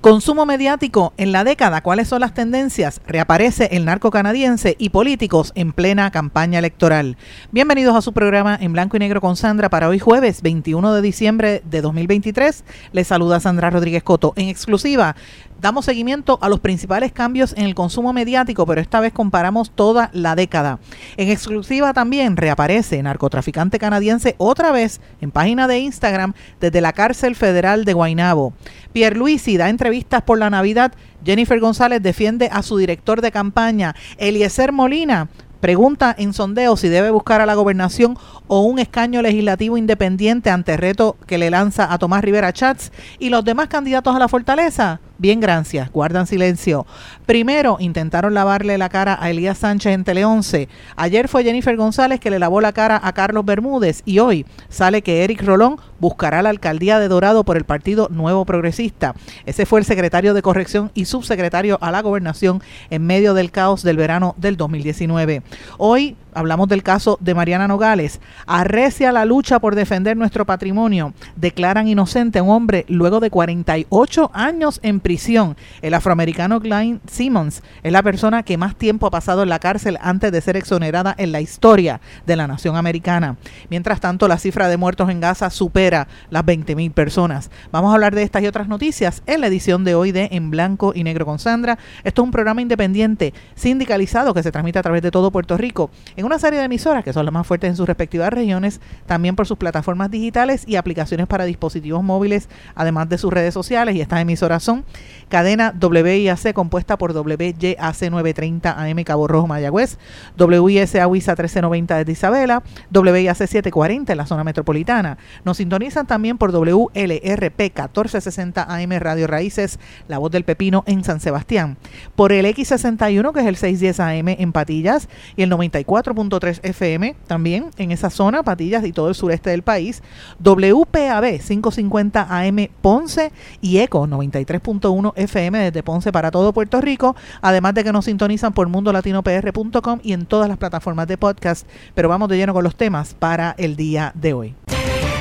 Consumo mediático en la década, ¿cuáles son las tendencias? Reaparece el narco canadiense y políticos en plena campaña electoral. Bienvenidos a su programa en blanco y negro con Sandra para hoy jueves 21 de diciembre de 2023. Les saluda Sandra Rodríguez Coto en exclusiva damos seguimiento a los principales cambios en el consumo mediático, pero esta vez comparamos toda la década. En exclusiva también reaparece narcotraficante canadiense otra vez en página de Instagram desde la cárcel federal de Guaynabo. Pierre Luisi da entrevistas por la Navidad. Jennifer González defiende a su director de campaña. Eliezer Molina pregunta en sondeo si debe buscar a la gobernación o un escaño legislativo independiente ante el reto que le lanza a Tomás Rivera Chats y los demás candidatos a la fortaleza Bien, gracias. Guardan silencio. Primero, intentaron lavarle la cara a Elías Sánchez en Tele 11. Ayer fue Jennifer González que le lavó la cara a Carlos Bermúdez y hoy sale que Eric Rolón buscará la alcaldía de Dorado por el Partido Nuevo Progresista. Ese fue el secretario de Corrección y subsecretario a la Gobernación en medio del caos del verano del 2019. Hoy hablamos del caso de Mariana Nogales. Arrecia la lucha por defender nuestro patrimonio. Declaran inocente a un hombre luego de 48 años en prisión. El afroamericano Glenn Simmons es la persona que más tiempo ha pasado en la cárcel antes de ser exonerada en la historia de la nación americana. Mientras tanto, la cifra de muertos en Gaza supera las 20.000 personas. Vamos a hablar de estas y otras noticias en la edición de hoy de En Blanco y Negro con Sandra. Esto es un programa independiente sindicalizado que se transmite a través de todo Puerto Rico en una serie de emisoras que son las más fuertes en sus respectivas regiones, también por sus plataformas digitales y aplicaciones para dispositivos móviles, además de sus redes sociales. Y estas emisoras son cadena WIAC compuesta por WYAC 930 AM Cabo Rojo Mayagüez, WISA WISA 1390 de Isabela, WIAC 740 en la zona metropolitana. Nos sintonizan también por WLRP 1460 AM Radio Raíces, La Voz del Pepino en San Sebastián, por el X61 que es el 610 AM en Patillas y el 94 3 FM también en esa zona, Patillas y todo el sureste del país, WPAB 550 AM Ponce y ECO 93.1 FM desde Ponce para todo Puerto Rico, además de que nos sintonizan por mundolatinopr.com y en todas las plataformas de podcast, pero vamos de lleno con los temas para el día de hoy.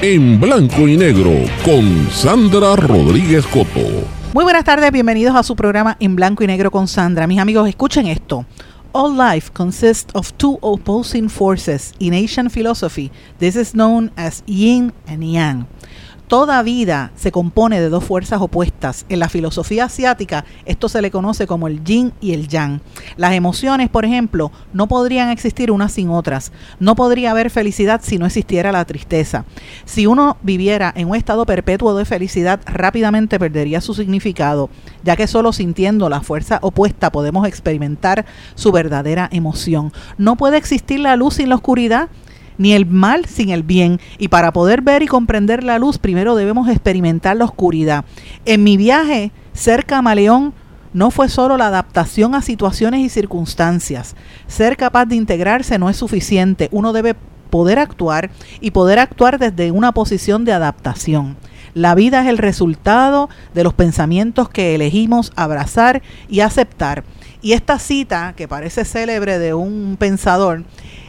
En blanco y negro con Sandra Rodríguez Coto. Muy buenas tardes, bienvenidos a su programa En blanco y negro con Sandra. Mis amigos, escuchen esto. All life consists of two opposing forces. In Asian philosophy, this is known as yin and yang. Toda vida se compone de dos fuerzas opuestas. En la filosofía asiática esto se le conoce como el yin y el yang. Las emociones, por ejemplo, no podrían existir unas sin otras. No podría haber felicidad si no existiera la tristeza. Si uno viviera en un estado perpetuo de felicidad, rápidamente perdería su significado, ya que solo sintiendo la fuerza opuesta podemos experimentar su verdadera emoción. No puede existir la luz sin la oscuridad ni el mal sin el bien. Y para poder ver y comprender la luz, primero debemos experimentar la oscuridad. En mi viaje, cerca a Maleón, no fue solo la adaptación a situaciones y circunstancias. Ser capaz de integrarse no es suficiente. Uno debe poder actuar y poder actuar desde una posición de adaptación. La vida es el resultado de los pensamientos que elegimos abrazar y aceptar. Y esta cita, que parece célebre de un pensador,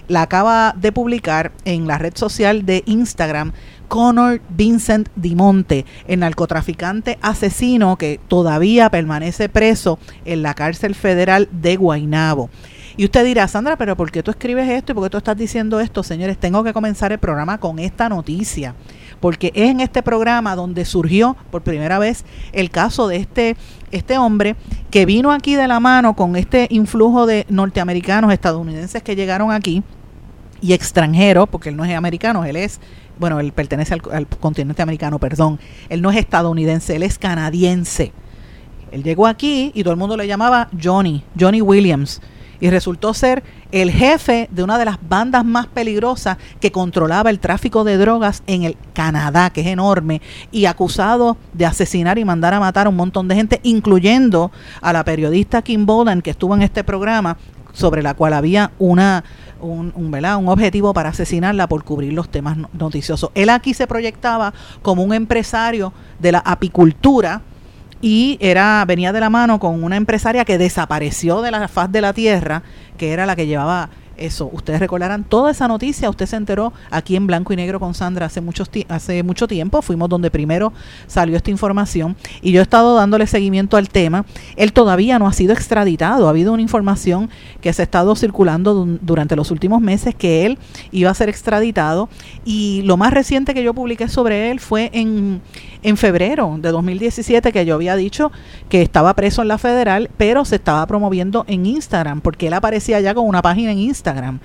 la acaba de publicar en la red social de Instagram Connor Vincent Dimonte, el narcotraficante asesino que todavía permanece preso en la cárcel federal de Guaynabo. Y usted dirá, Sandra, pero ¿por qué tú escribes esto y por qué tú estás diciendo esto? Señores, tengo que comenzar el programa con esta noticia, porque es en este programa donde surgió por primera vez el caso de este, este hombre que vino aquí de la mano con este influjo de norteamericanos, estadounidenses que llegaron aquí y extranjero, porque él no es americano, él es, bueno, él pertenece al, continente americano, perdón, él no es estadounidense, él es canadiense. Él llegó aquí y todo el mundo le llamaba Johnny, Johnny Williams. y resultó ser el jefe de una de las bandas más peligrosas que controlaba el tráfico de drogas en el Canadá, que es enorme, y acusado de asesinar y mandar a matar a un montón de gente, incluyendo a la periodista Kim Bolan, que estuvo en este programa, sobre la cual había una un, un, un objetivo para asesinarla por cubrir los temas noticiosos. Él aquí se proyectaba como un empresario de la apicultura, y era venía de la mano con una empresaria que desapareció de la faz de la tierra, que era la que llevaba eso. Ustedes recordarán toda esa noticia, usted se enteró aquí en Blanco y Negro con Sandra hace, muchos hace mucho tiempo, fuimos donde primero salió esta información. Y yo he estado dándole seguimiento al tema. Él todavía no ha sido extraditado, ha habido una información que se ha estado circulando durante los últimos meses que él iba a ser extraditado. Y lo más reciente que yo publiqué sobre él fue en, en febrero de 2017 que yo había dicho que estaba preso en la federal, pero se estaba promoviendo en Instagram porque él aparecía ya con una página en Instagram Instagram.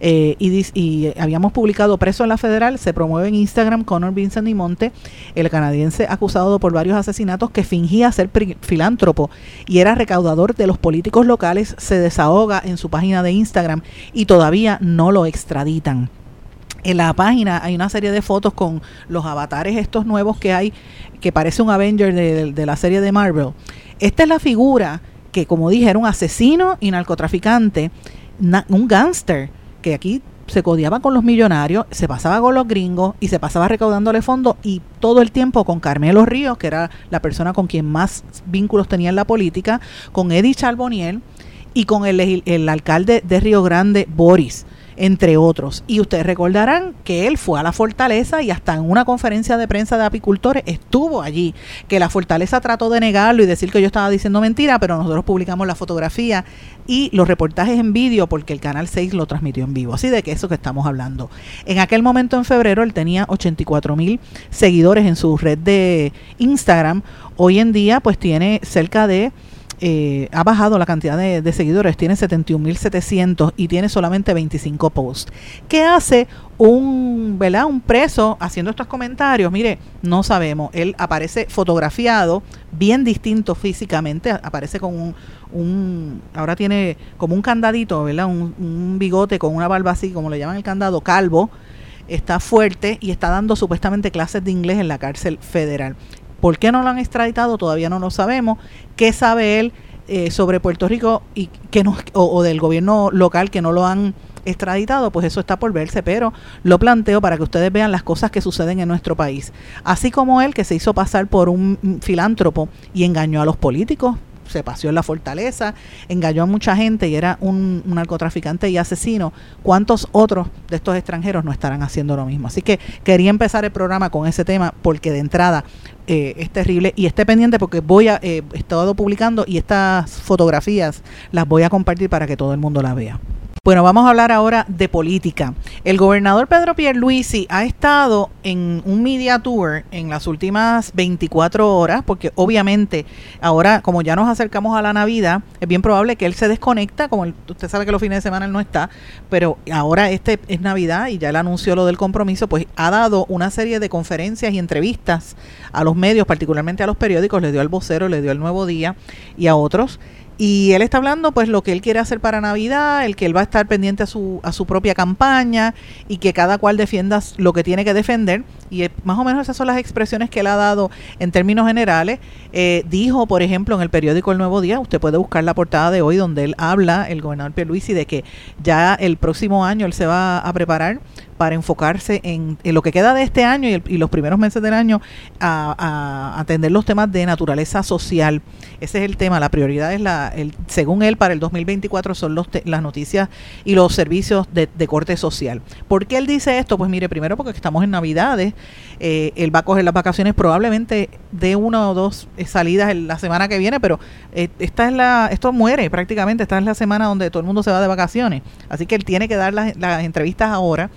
Eh, y, habíamos publicado Preso en la Federal, se promueve en Instagram Conor Vincent y Monte, el canadiense acusado por varios asesinatos que fingía ser filántropo y era recaudador de los políticos locales, se desahoga en su página de Instagram y todavía no lo extraditan. En la página hay una serie de fotos con los avatares estos nuevos que hay, que parece un Avenger de, de la serie de Marvel. Esta es la figura que, como dije, era un asesino y narcotraficante un gángster que aquí se codiaba con los millonarios, se pasaba con los gringos y se pasaba recaudándole fondos y todo el tiempo con Carmelo Ríos, que era la persona con quien más vínculos tenía en la política, con Eddie Charboniel y con el, el alcalde de Río Grande, Boris entre otros. Y ustedes recordarán que él fue a la fortaleza y hasta en una conferencia de prensa de apicultores estuvo allí, que la fortaleza trató de negarlo y decir que yo estaba diciendo mentira, pero nosotros publicamos la fotografía y los reportajes en vídeo porque el Canal 6 lo transmitió en vivo. Así de que eso que estamos hablando. En aquel momento en febrero él tenía 84 mil seguidores en su red de Instagram. Hoy en día pues tiene cerca de eh, ha bajado la cantidad de, seguidores, tiene 71.700 y tiene solamente 25 posts. ¿Qué hace un, ¿verdad? un preso haciendo estos comentarios? Mire, no sabemos. Él aparece fotografiado, bien distinto físicamente, aparece con un, ahora tiene como un candadito, ¿verdad? Un, un bigote con una barba así, como le llaman el candado, calvo está fuerte y está dando supuestamente clases de inglés en la cárcel federal. ¿Por qué no lo han extraditado? Todavía no lo sabemos. ¿Qué sabe él eh, sobre Puerto Rico y que no, o, del gobierno local que no lo han extraditado? Pues eso está por verse, pero lo planteo para que ustedes vean las cosas que suceden en nuestro país. Así como él que se hizo pasar por un filántropo y engañó a los políticos, se paseó en la fortaleza, engañó a mucha gente y era un, narcotraficante y asesino, ¿cuántos otros de estos extranjeros no estarán haciendo lo mismo? Así que quería empezar el programa con ese tema porque de entrada eh, es terrible y esté pendiente porque voy a, eh, he estado publicando y estas fotografías las voy a compartir para que todo el mundo las vea. Bueno, vamos a hablar ahora de política. El gobernador Pedro Pierluisi ha estado en un media tour en las últimas 24 horas, porque obviamente ahora, como ya nos acercamos a la Navidad, es bien probable que él se desconecta, como usted sabe que los fines de semana él no está, pero ahora este es Navidad y ya él anunció lo del compromiso, pues ha dado una serie de conferencias y entrevistas a los medios, particularmente a los periódicos, le dio al vocero, le dio al Nuevo Día y a otros y él está hablando pues lo que él quiere hacer para Navidad, el que él va a estar pendiente a su, a su propia campaña y que cada cual defienda lo que tiene que defender. Y más o menos esas son las expresiones que él ha dado en términos generales. Eh, dijo, por ejemplo, en el periódico El Nuevo Día, usted puede buscar la portada de hoy donde él habla, el gobernador Pierluisi, de que ya el próximo año él se va a preparar para enfocarse en, lo que queda de este año y, los primeros meses del año a, atender los temas de naturaleza social. Ese es el tema, la prioridad es la, el, según él, para el 2024 son los las noticias y los servicios de, corte social. ¿Por qué él dice esto? Pues mire, primero porque estamos en Navidades, eh, él va a coger las vacaciones probablemente de una o dos salidas en la semana que viene, pero eh, esta es la, esto muere prácticamente, esta es la semana donde todo el mundo se va de vacaciones. Así que él tiene que dar las, las entrevistas ahora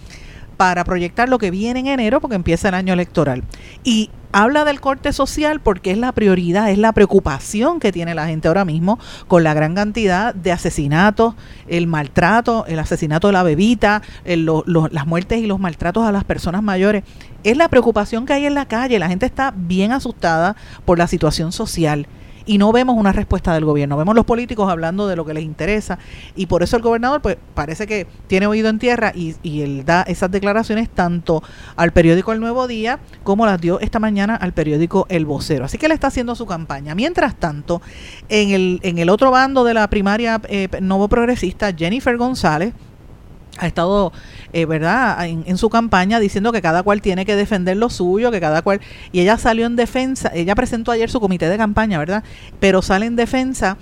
para proyectar lo que viene en enero porque empieza el año electoral. Y habla del corte social porque es la prioridad, es la preocupación que tiene la gente ahora mismo con la gran cantidad de asesinatos, el maltrato, el asesinato de la bebita, las muertes y los maltratos a las personas mayores. Es la preocupación que hay en la calle, la gente está bien asustada por la situación social y no vemos una respuesta del gobierno. Vemos los políticos hablando de lo que les interesa y por eso el gobernador pues parece que tiene oído en tierra y, y él da esas declaraciones tanto al periódico El Nuevo Día como las dio esta mañana al periódico El Vocero. Así que él está haciendo su campaña. Mientras tanto, en el, en el otro bando de la primaria eh, nuevo progresista, Jennifer González, ha estado, eh, ¿verdad?, en, su campaña diciendo que cada cual tiene que defender lo suyo, que cada cual... Y ella salió en defensa, ella presentó ayer su comité de campaña, ¿verdad? Pero sale en defensa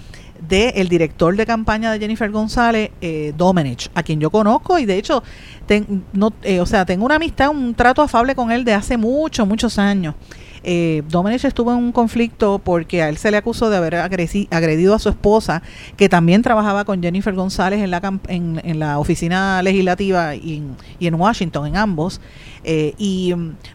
del director de campaña de Jennifer González, eh, Domenech, a quien yo conozco y de hecho, no, eh, o sea, tengo una amistad, un trato afable con él de hace muchos, muchos años. Eh, Domenech estuvo en un conflicto porque a él se le acusó de haber agredido a su esposa, que también trabajaba con Jennifer González en la, en, la oficina legislativa y en, Washington, en ambos. Eh, y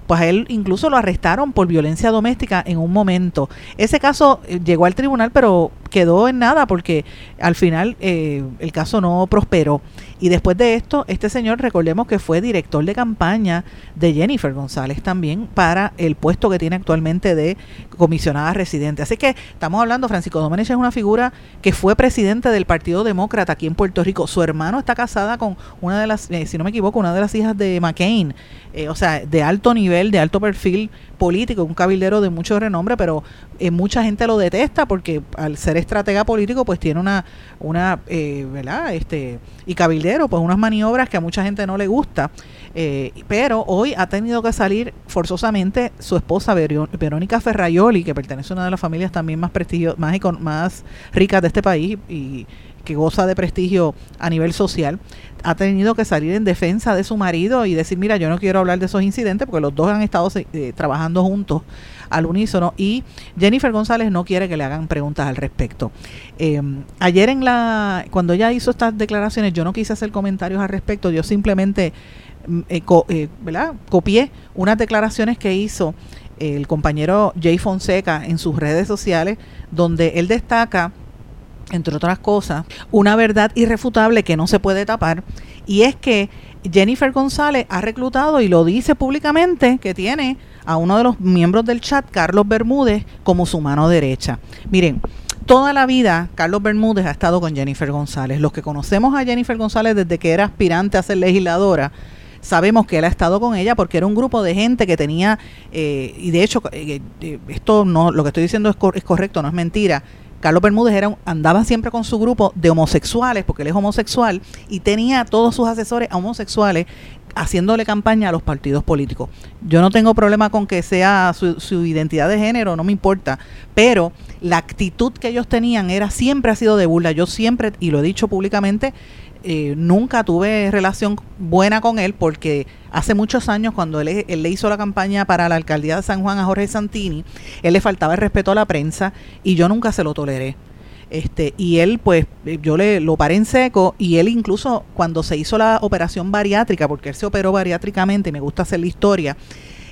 pues a él incluso lo arrestaron por violencia doméstica en un momento. Ese caso eh, llegó al tribunal, pero quedó en nada porque al final eh, el caso no prosperó. Y después de esto, este señor, recordemos que fue director de campaña de Jennifer González también para el puesto que tiene actualmente de comisionada residente. Así que estamos hablando, Francisco Domenech es una figura que fue presidente del Partido Demócrata aquí en Puerto Rico. Su hermano está casada con una de las, eh, si no me equivoco, una de las hijas de McCain, eh, o sea, de alto nivel, de alto perfil político, un cabildero de mucho renombre, pero eh, mucha gente lo detesta porque al ser estratega político, pues tiene una, una eh, ¿verdad? Este, y cabildero, pues unas maniobras que a mucha gente no le gusta. Eh, pero hoy ha tenido que salir forzosamente su esposa Verónica Ferraioli, que pertenece a una de las familias también más prestigio, más, más ricas de este país y que goza de prestigio a nivel social, ha tenido que salir en defensa de su marido y decir, mira, yo no quiero hablar de esos incidentes porque los dos han estado eh, trabajando juntos al unísono y Jennifer González no quiere que le hagan preguntas al respecto. Em, ayer en la, cuando ella hizo estas declaraciones, yo no quise hacer comentarios al respecto, yo simplemente mm, eh, eh, copié unas declaraciones que hizo el compañero Jay Fonseca en sus redes sociales, donde él destaca entre otras cosas, una verdad irrefutable que no se puede tapar, y es que Jennifer González ha reclutado y lo dice públicamente que tiene a uno de los miembros del chat, Carlos Bermúdez, como su mano derecha. Miren, toda la vida Carlos Bermúdez ha estado con Jennifer González. Los que conocemos a Jennifer González desde que era aspirante a ser legisladora, sabemos que él ha estado con ella porque era un grupo de gente que tenía, eh, y de hecho, eh, eh, esto no, lo que estoy diciendo es, es correcto, no es mentira, Carlos Bermúdez andaba siempre con su grupo de homosexuales, porque él es homosexual, y tenía a todos sus asesores homosexuales haciéndole campaña a los partidos políticos. Yo no tengo problema con que sea su, su, identidad de género, no me importa, pero la actitud que ellos tenían era siempre ha sido de burla. Yo siempre, y lo he dicho públicamente, eh, nunca tuve relación buena con él porque hace muchos años cuando él, le hizo la campaña para la alcaldía de San Juan a Jorge Santini, él le faltaba el respeto a la prensa y yo nunca se lo toleré. Este, y él, pues, yo le lo paré en seco y él incluso cuando se hizo la operación bariátrica, porque él se operó bariátricamente, y me gusta hacer la historia,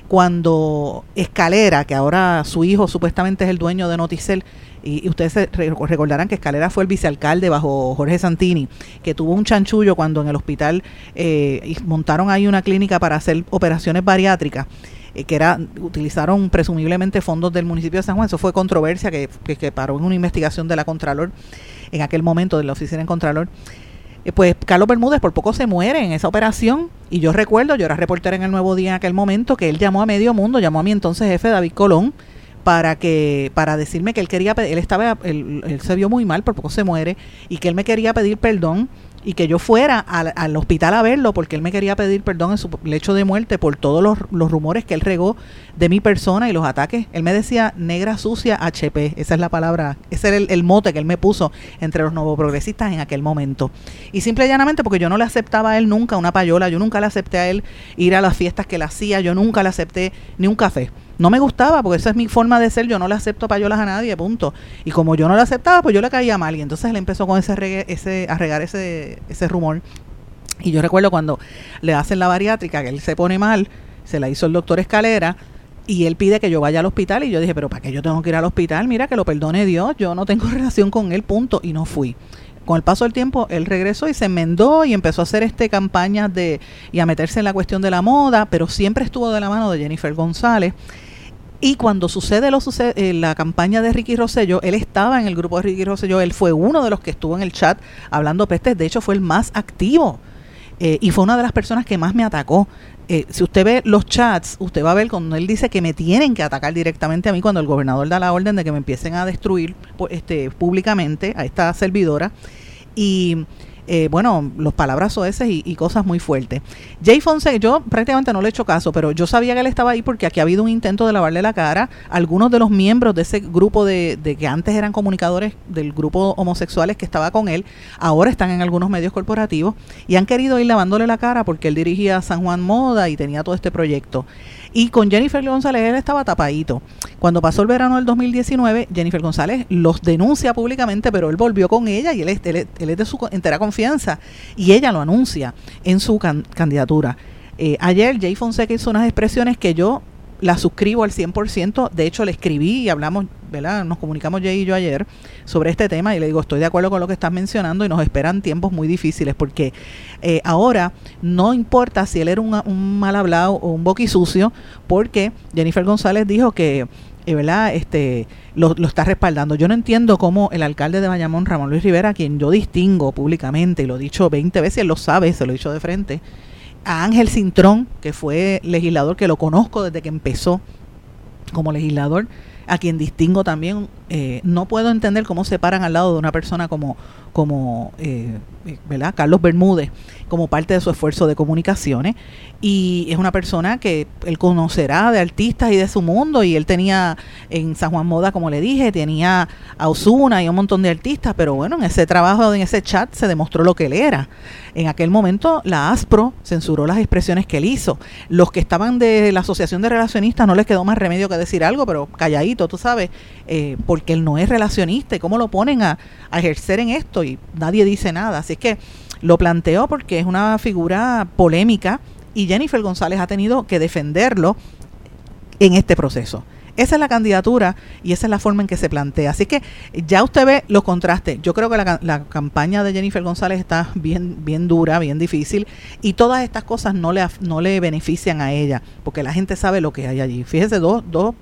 cuando Escalera, que ahora su hijo supuestamente es el dueño de Noticel, y, ustedes recordarán que Escalera fue el vicealcalde bajo Jorge Santini, que tuvo un chanchullo cuando en el hospital eh, montaron ahí una clínica para hacer operaciones bariátricas eh, que era utilizaron presumiblemente fondos del municipio de San Juan. Eso fue controversia que, que, paró en una investigación de la Contralor en aquel momento, de la oficina en Contralor. Eh, pues Carlos Bermúdez por poco se muere en esa operación y yo recuerdo, yo era reportera en el Nuevo Día en aquel momento, que él llamó a medio mundo, llamó a mi entonces jefe David Colón, para que para decirme que él quería él estaba él, se vio muy mal por poco se muere y que él me quería pedir perdón y que yo fuera al, al, hospital a verlo porque él me quería pedir perdón en su lecho de muerte por todos los, los, rumores que él regó de mi persona y los ataques. Él me decía negra sucia HP, esa es la palabra, ese era el, el mote que él me puso entre los nuevos progresistas en aquel momento. Y simple y llanamente porque yo no le aceptaba a él nunca una payola, yo nunca le acepté a él ir a las fiestas que él hacía, yo nunca le acepté ni un café no me gustaba porque esa es mi forma de ser, yo no le acepto payolas a nadie, punto. Y como yo no le aceptaba, pues yo le caía mal y entonces él empezó con ese, ese a regar ese, ese rumor. Y yo recuerdo cuando le hacen la bariátrica, que él se pone mal, se la hizo el doctor Escalera, y él pide que yo vaya al hospital y yo dije, pero ¿para qué yo tengo que ir al hospital? Mira, que lo perdone Dios, yo no tengo relación con él, punto, y no fui. Con el paso del tiempo, él regresó y se enmendó y empezó a hacer este campañas de y a meterse en la cuestión de la moda, pero siempre estuvo de la mano de Jennifer González Y cuando sucede, lo sucede eh, la campaña de Ricky Rosselló, él estaba en el grupo de Ricky Rosselló, él fue uno de los que estuvo en el chat hablando pestes, de hecho fue el más activo eh, y fue una de las personas que más me atacó. Eh, si usted ve los chats, usted va a ver cuando él dice que me tienen que atacar directamente a mí, cuando el gobernador da la orden de que me empiecen a destruir pues, este, públicamente a esta servidora. Y eh, bueno, los palabras soeces y, y, cosas muy fuertes. Jay Fonseca, yo prácticamente no le he hecho caso, pero yo sabía que él estaba ahí porque aquí ha habido un intento de lavarle la cara. Algunos de los miembros de ese grupo de, de que antes eran comunicadores del grupo homosexuales que estaba con él, ahora están en algunos medios corporativos y han querido ir lavándole la cara porque él dirigía San Juan Moda y tenía todo este proyecto. Y con Jennifer González él estaba tapadito. Cuando pasó el verano del 2019, Jennifer González los denuncia públicamente, pero él volvió con ella y él es, de su entera confianza. Y ella lo anuncia en su candidatura. Eh, ayer Jay Fonseca hizo unas expresiones que yo la suscribo al 100%. De hecho, le escribí y hablamos, ¿verdad? Nos comunicamos Jay y yo ayer sobre este tema y le digo, estoy de acuerdo con lo que estás mencionando y nos esperan tiempos muy difíciles porque eh, ahora no importa si él era un, mal hablado o un boquisucio, porque Jennifer González dijo que eh, ¿verdad? Este, lo, lo, está respaldando. Yo no entiendo cómo el alcalde de Bayamón, Ramón Luis Rivera, quien yo distingo públicamente, y lo he dicho 20 veces, él lo sabe, se lo he dicho de frente, a Ángel Cintrón, que fue legislador, que lo conozco desde que empezó como legislador, a quien distingo también, eh, no puedo entender cómo se paran al lado de una persona como, como eh, ¿verdad? Carlos Bermúdez, como parte de su esfuerzo de comunicaciones. Y es una persona que él conocerá de artistas y de su mundo. Y él tenía en San Juan Moda, como le dije, tenía a Osuna y un montón de artistas. Pero bueno, en ese trabajo, en ese chat, se demostró lo que él era. En aquel momento, la ASPRO censuró las expresiones que él hizo. Los que estaban de la Asociación de Relacionistas no les quedó más remedio que decir algo, pero calladito, tú sabes, eh, porque él no es relacionista. ¿Y cómo lo ponen a, ejercer en esto? Y nadie dice nada. Así que lo planteo porque es una figura polémica y Jennifer González ha tenido que defenderlo en este proceso. Esa es la candidatura y esa es la forma en que se plantea. Así que ya usted ve los contrastes. Yo creo que la, la, campaña de Jennifer González está bien, bien dura, bien difícil y todas estas cosas no le, no le benefician a ella porque la gente sabe lo que hay allí. Fíjese, dos, dos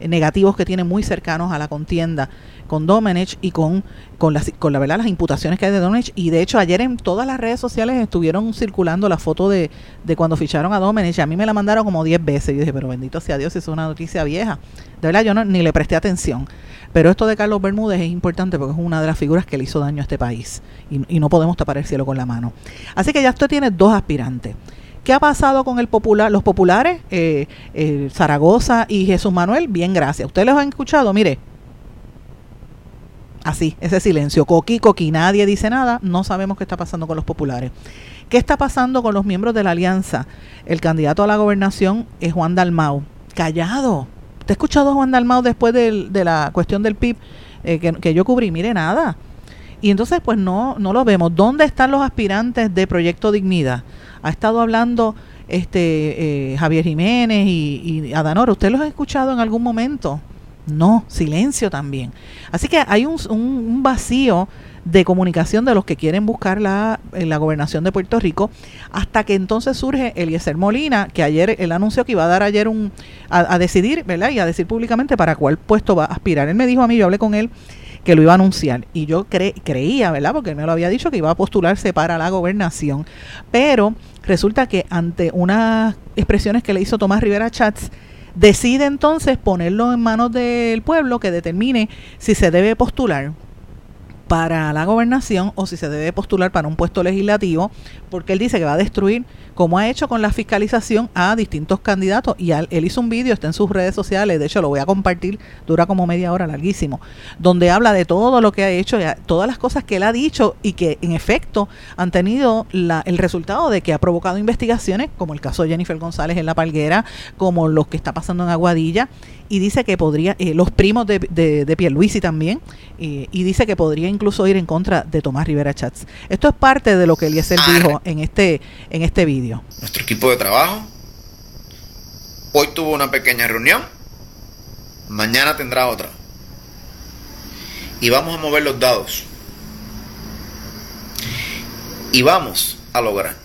negativos que tiene muy cercanos a la contienda con Domenech y con, con, las, con la verdad las imputaciones que hay de Domenech. Y de hecho ayer en todas las redes sociales estuvieron circulando la foto de, de cuando ficharon a Domenech. A mí me la mandaron como 10 veces. Y dije, pero bendito sea Dios, es una noticia vieja. De verdad yo no, ni le presté atención. Pero esto de Carlos Bermúdez es importante porque es una de las figuras que le hizo daño a este país. Y, y no podemos tapar el cielo con la mano. Así que ya usted tiene dos aspirantes. ¿Qué ha pasado con el popular, los populares? Eh, eh, Zaragoza y Jesús Manuel, bien, gracias. ¿Ustedes los han escuchado? Mire, así, ese silencio. Coqui, coqui, nadie dice nada. No sabemos qué está pasando con los populares. ¿Qué está pasando con los miembros de la alianza? El candidato a la gobernación es Juan Dalmau. Callado. ¿Te ha escuchado a Juan Dalmau después de, la cuestión del PIB eh, que, que yo cubrí? Mire, nada. Y entonces, pues no, no lo vemos. ¿Dónde están los aspirantes de Proyecto Dignidad? Ha estado hablando este eh, Javier Jiménez y, y. ¿Usted los ha escuchado en algún momento? No, silencio también. Así que hay un, un, vacío de comunicación de los que quieren buscar la, eh, la gobernación de Puerto Rico, hasta que entonces surge Eliezer Molina, que ayer él anunció que iba a dar ayer un, a, a decidir, ¿verdad? Y a decir públicamente para cuál puesto va a aspirar. Él me dijo a mí, yo hablé con él, que lo iba a anunciar. Y yo cre creía, ¿verdad? Porque él me lo había dicho que iba a postularse para la gobernación. Pero resulta que ante unas expresiones que le hizo Tomás Rivera Chats, decide entonces ponerlo en manos del pueblo que determine si se debe postular para la gobernación o si se debe postular para un puesto legislativo, porque él dice que va a destruir, como ha hecho con la fiscalización, a distintos candidatos. Y él, hizo un vídeo, está en sus redes sociales, de hecho lo voy a compartir, dura como media hora, larguísimo, donde habla de todo lo que ha hecho, todas las cosas que él ha dicho y que en efecto han tenido la, el resultado de que ha provocado investigaciones, como el caso de Jennifer González en La Palguera, como lo que está pasando en Aguadilla, y dice que podría, eh, los primos de, de, de Pierluisi también, eh, y dice que podría incluso ir en contra de Tomás Rivera Chats. Esto es parte de lo que Eliezer dijo en este, en este vídeo. Nuestro equipo de trabajo hoy tuvo una pequeña reunión, mañana tendrá otra. Y vamos a mover los dados. Y vamos a lograr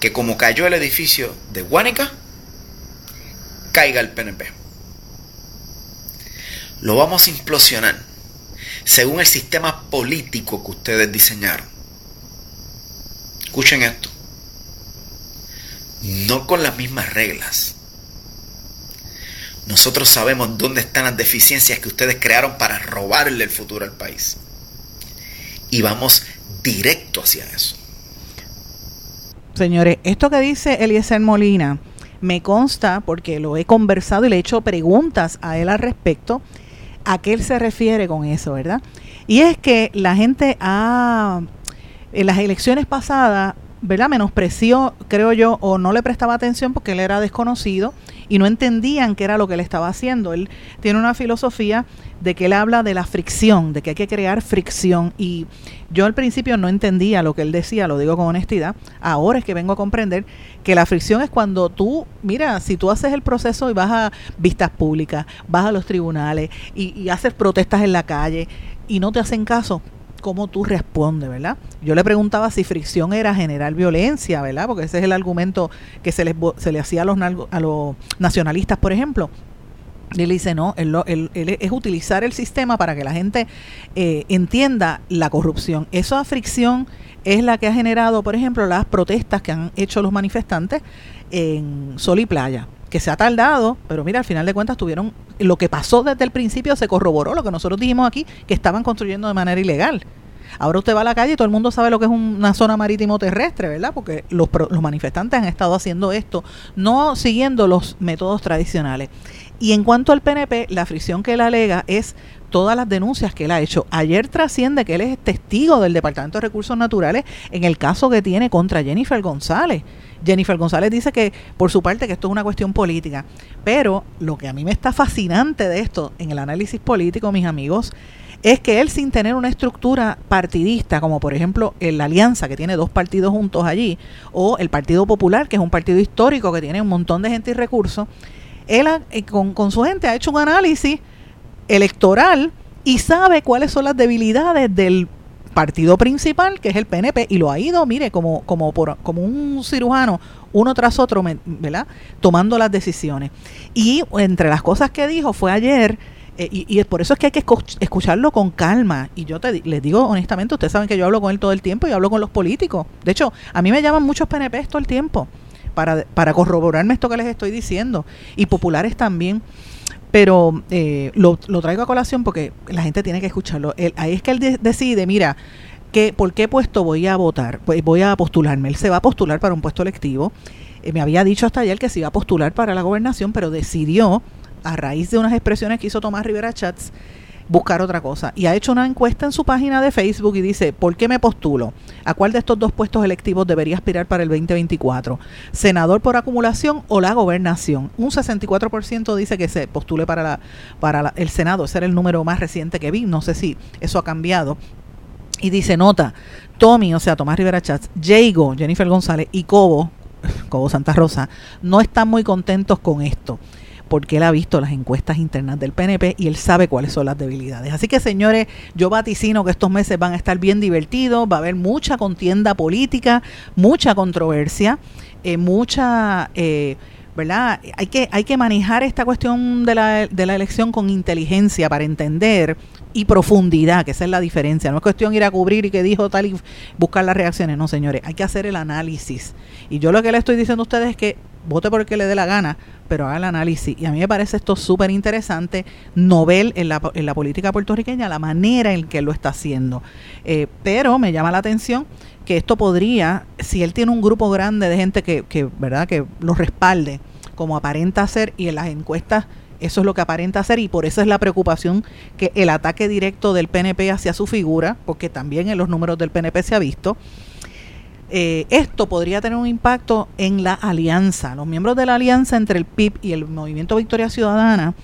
que como cayó el edificio de Guánica, caiga el PNP. lo vamos a implosionar según el sistema político que ustedes diseñaron. Escuchen esto. No con las mismas reglas. Nosotros sabemos dónde están las deficiencias que ustedes crearon para robarle el futuro al país. Y vamos directo hacia eso. Señores, esto que dice Eliezer Molina me consta porque lo he conversado y le he hecho preguntas a él al respecto a qué él se refiere con eso, ¿verdad? Y es que la gente ha, en las elecciones pasadas, ¿verdad? Menospreció, creo yo, o no le prestaba atención porque él era desconocido y no entendían qué era lo que él estaba haciendo. Él tiene una filosofía de que él habla de la fricción, de que hay que crear fricción. Y yo al principio no entendía lo que él decía, lo digo con honestidad. Ahora es que vengo a comprender que la fricción es cuando tú, mira, si tú haces el proceso y vas a vistas públicas, vas a los tribunales y, y haces protestas en la calle y no te hacen caso, cómo tú respondes, ¿verdad? Yo le preguntaba si fricción era generar violencia, ¿verdad? Porque ese es el argumento que se les, se le hacía a los, a los nacionalistas, por ejemplo. Y él dice, no, él, es utilizar el sistema para que la gente eh, entienda la corrupción. Esa fricción es la que ha generado, por ejemplo, las protestas que han hecho los manifestantes en Sol y Playa se ha tardado, pero mira, al final de cuentas tuvieron, lo que pasó desde el principio se corroboró, lo que nosotros dijimos aquí, que estaban construyendo de manera ilegal. Ahora usted va a la calle y todo el mundo sabe lo que es una zona marítimo terrestre, ¿verdad? Porque los, los manifestantes han estado haciendo esto, no siguiendo los métodos tradicionales. Y en cuanto al PNP, la fricción que él alega es todas las denuncias que él ha hecho. Ayer trasciende que él es testigo del Departamento de Recursos Naturales en el caso que tiene contra Jennifer González. Jennifer González dice que, por su parte, que esto es una cuestión política. Pero lo que a mí me está fascinante de esto en el análisis político, mis amigos, es que él sin tener una estructura partidista, como por ejemplo la alianza que tiene dos partidos juntos allí, o el Partido Popular, que es un partido histórico que tiene un montón de gente y recursos, él eh, con, con su gente ha hecho un análisis electoral y sabe cuáles son las debilidades del partido principal, que es el PNP, y lo ha ido, mire, como, como, por, como un cirujano, uno tras otro, ¿verdad? Tomando las decisiones. Y entre las cosas que dijo fue ayer, eh, y, y, por eso es que hay que escucharlo con calma. Y yo te, les digo honestamente, ustedes saben que yo hablo con él todo el tiempo y hablo con los políticos. De hecho, a mí me llaman muchos PNP todo el tiempo para, para corroborarme esto que les estoy diciendo. Y populares también pero eh, lo, lo, traigo a colación porque la gente tiene que escucharlo. ahí es que él decide, mira, que, ¿por qué puesto voy a votar? Pues voy a postularme. Él se va a postular para un puesto electivo. Eh, me había dicho hasta ayer que se iba a postular para la gobernación, pero decidió, a raíz de unas expresiones que hizo Tomás Rivera Chats, buscar otra cosa. Y ha hecho una encuesta en su página de Facebook y dice, ¿por qué me postulo? ¿A cuál de estos dos puestos electivos debería aspirar para el 2024? ¿Senador por acumulación o la gobernación? Un 64% dice que se postule para, la, para el Senado. Ese era el número más reciente que vi. No sé si eso ha cambiado. Y dice, nota, Tommy, o sea, Tomás Rivera Chats, Jago, Jennifer González y Cobo, Cobo Santa Rosa, no están muy contentos con esto porque él ha visto las encuestas internas del PNP y él sabe cuáles son las debilidades. Así que, señores, yo vaticino que estos meses van a estar bien divertidos, va a haber mucha contienda política, mucha controversia, eh, mucha... Eh, ¿verdad? Hay que, hay que manejar esta cuestión de la, de la elección con inteligencia para entender y profundidad, que esa es la diferencia. No es cuestión ir a cubrir y que dijo tal y buscar las reacciones. No, señores, hay que hacer el análisis. Y yo lo que le estoy diciendo a ustedes es que vote por el que le dé la gana, pero haga el análisis. Y a mí me parece esto súper interesante, novel en la, en la política puertorriqueña, la manera en que lo está haciendo. Eh, pero me llama la atención que esto podría, si él tiene un grupo grande de gente que, que ¿verdad?, que lo respalde, como aparenta hacer, y en las encuestas eso es lo que aparenta hacer y por eso es la preocupación que el ataque directo del PNP hacia su figura, porque también en los números del PNP se ha visto, eh, esto podría tener un impacto en la alianza. Los miembros de la alianza entre el PIB y el Movimiento Victoria Ciudadana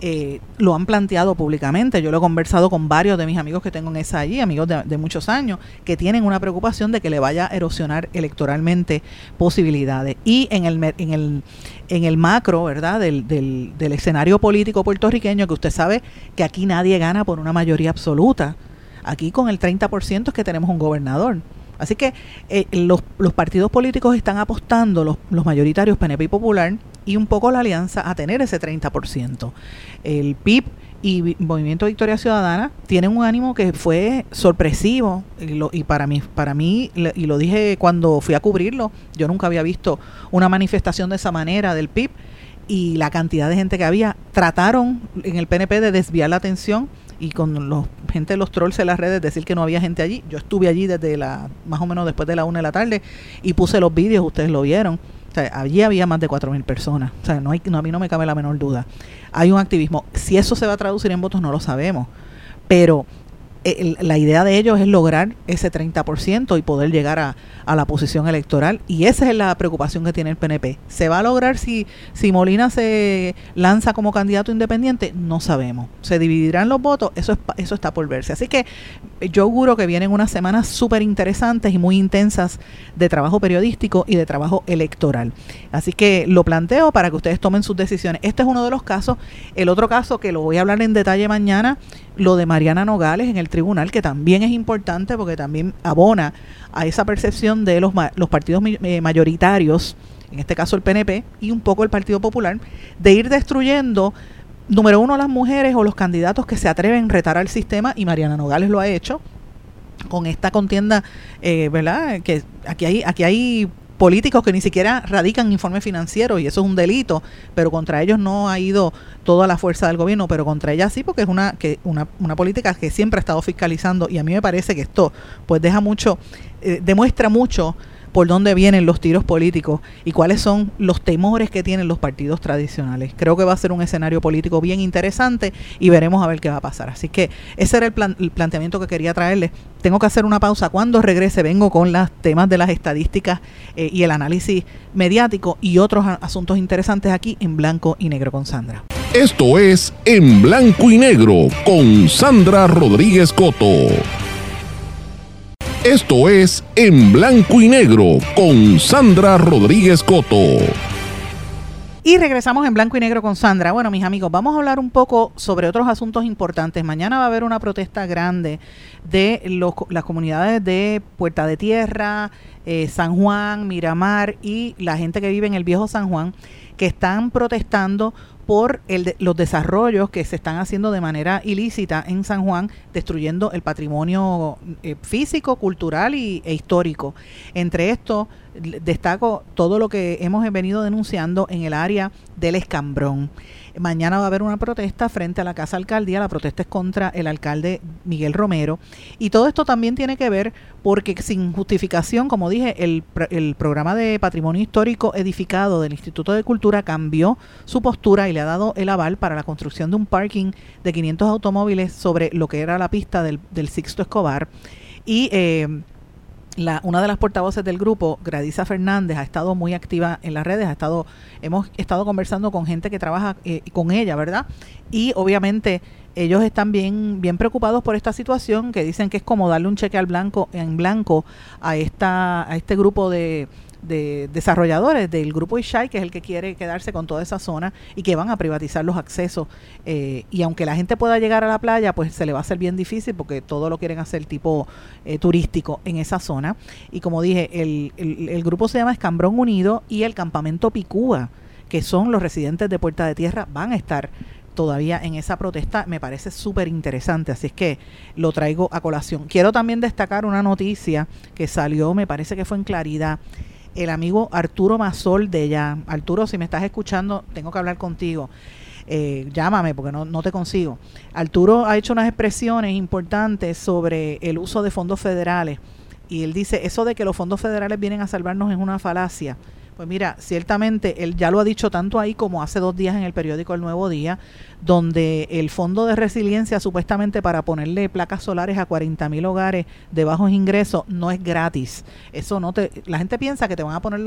eh, lo han planteado públicamente. Yo lo he conversado con varios de mis amigos que tengo en esa allí, amigos de, muchos años, que tienen una preocupación de que le vaya a erosionar electoralmente posibilidades. Y en el, en el, en el macro, ¿verdad?, del, del, escenario político puertorriqueño, que usted sabe que aquí nadie gana por una mayoría absoluta. Aquí con el 30% es que tenemos un gobernador. Así que eh, los, los, partidos políticos están apostando, los, los, mayoritarios PNP y Popular, y un poco la alianza a tener ese 30%. El PIB y Movimiento Victoria Ciudadana tienen un ánimo que fue sorpresivo y, para mí para mí y lo dije cuando fui a cubrirlo yo nunca había visto una manifestación de esa manera del PIB y la cantidad de gente que había trataron en el PNP de desviar la atención y con los gente de los trolls en las redes decir que no había gente allí yo estuve allí desde la más o menos después de la una de la tarde y puse los vídeos ustedes lo vieron allí había más de 4.000 personas. O sea, no hay, no, a mí no me cabe la menor duda. Hay un activismo. Si eso se va a traducir en votos, no lo sabemos. Pero la idea de ellos es lograr ese 30% y poder llegar a, la posición electoral. Y esa es la preocupación que tiene el PNP. ¿Se va a lograr si, si Molina se lanza como candidato independiente? No sabemos. ¿Se dividirán los votos? Eso, es, eso está por verse. Así que eh, yo auguro que vienen unas semanas súper interesantes y muy intensas de trabajo periodístico y de trabajo electoral. Así que lo planteo para que ustedes tomen sus decisiones. Este es uno de los casos. El otro caso que lo voy a hablar en detalle mañana lo de Mariana Nogales en el tribunal, que también es importante porque también abona a esa percepción de los, los partidos eh, mayoritarios, en este caso el PNP y un poco el Partido Popular, de ir destruyendo, número uno, las mujeres o los candidatos que se atreven a retar al sistema, y Mariana Nogales lo ha hecho con esta contienda, eh, ¿verdad? Que aquí hay, aquí hay políticos que ni siquiera radican informes financieros y eso es un delito, pero contra ellos no ha ido toda la fuerza del gobierno, pero contra ella sí, porque es una, que una, una política que siempre ha estado fiscalizando y a mí me parece que esto pues deja mucho, eh, demuestra mucho por dónde vienen los tiros políticos y cuáles son los temores que tienen los partidos tradicionales. Creo que va a ser un escenario político bien interesante y veremos a ver qué va a pasar. Así que ese era el, planteamiento que quería traerles. Tengo que hacer una pausa. Cuando regrese vengo con los temas de las estadísticas eh, y el análisis mediático y otros asuntos interesantes aquí en blanco y negro con Sandra. Esto es En Blanco y Negro con Sandra Rodríguez Coto. Esto es En Blanco y Negro con Sandra Rodríguez Coto. Y regresamos en blanco y negro con Sandra. Bueno, mis amigos, vamos a hablar un poco sobre otros asuntos importantes. Mañana va a haber una protesta grande de las comunidades de Puerta de Tierra, eh, San Juan, Miramar y la gente que vive en el viejo San Juan, que están protestando por el los desarrollos que se están haciendo de manera ilícita en San Juan, destruyendo el patrimonio eh, físico, cultural y, e histórico. Entre esto, destaco todo lo que hemos venido denunciando en el área del escambrón. Mañana va a haber una protesta frente a la Casa Alcaldía. La protesta es contra el alcalde Miguel Romero. Y todo esto también tiene que ver porque sin justificación, como dije, el, el programa de patrimonio histórico edificado del Instituto de Cultura cambió su postura y le ha dado el aval para la construcción de un parking de 500 automóviles sobre lo que era la pista del, del Sixto Escobar. Y eh, la, una de las portavoces del grupo, Gradisa Fernández, ha estado muy activa en las redes, ha estado, hemos estado conversando con gente que trabaja eh, con ella, ¿verdad? Y obviamente ellos están bien, bien preocupados por esta situación, que dicen que es como darle un cheque al blanco, en blanco a esta, a este grupo de, de desarrolladores del grupo Ishai, que es el que quiere quedarse con toda esa zona y que van a privatizar los accesos. Eh, y aunque la gente pueda llegar a la playa, pues se le va a hacer bien difícil porque todo lo quieren hacer tipo eh, turístico en esa zona. Y como dije, el, el, grupo se llama Escambrón Unido y el campamento Picúa, que son los residentes de Puerta de Tierra, van a estar todavía en esa protesta me parece súper interesante, así es que lo traigo a colación. Quiero también destacar una noticia que salió, me parece que fue en Claridad, el amigo Arturo Mazol de ya. Arturo, si me estás escuchando, tengo que hablar contigo. Eh, llámame porque no, no te consigo. Arturo ha hecho unas expresiones importantes sobre el uso de fondos federales y él dice, eso de que los fondos federales vienen a salvarnos es una falacia. Pues mira, ciertamente él ya lo ha dicho tanto ahí como hace dos días en el periódico El Nuevo Día, donde el Fondo de Resiliencia supuestamente para ponerle placas solares a 40 mil hogares de bajos ingresos no es gratis. Eso no te, la gente piensa que te van a poner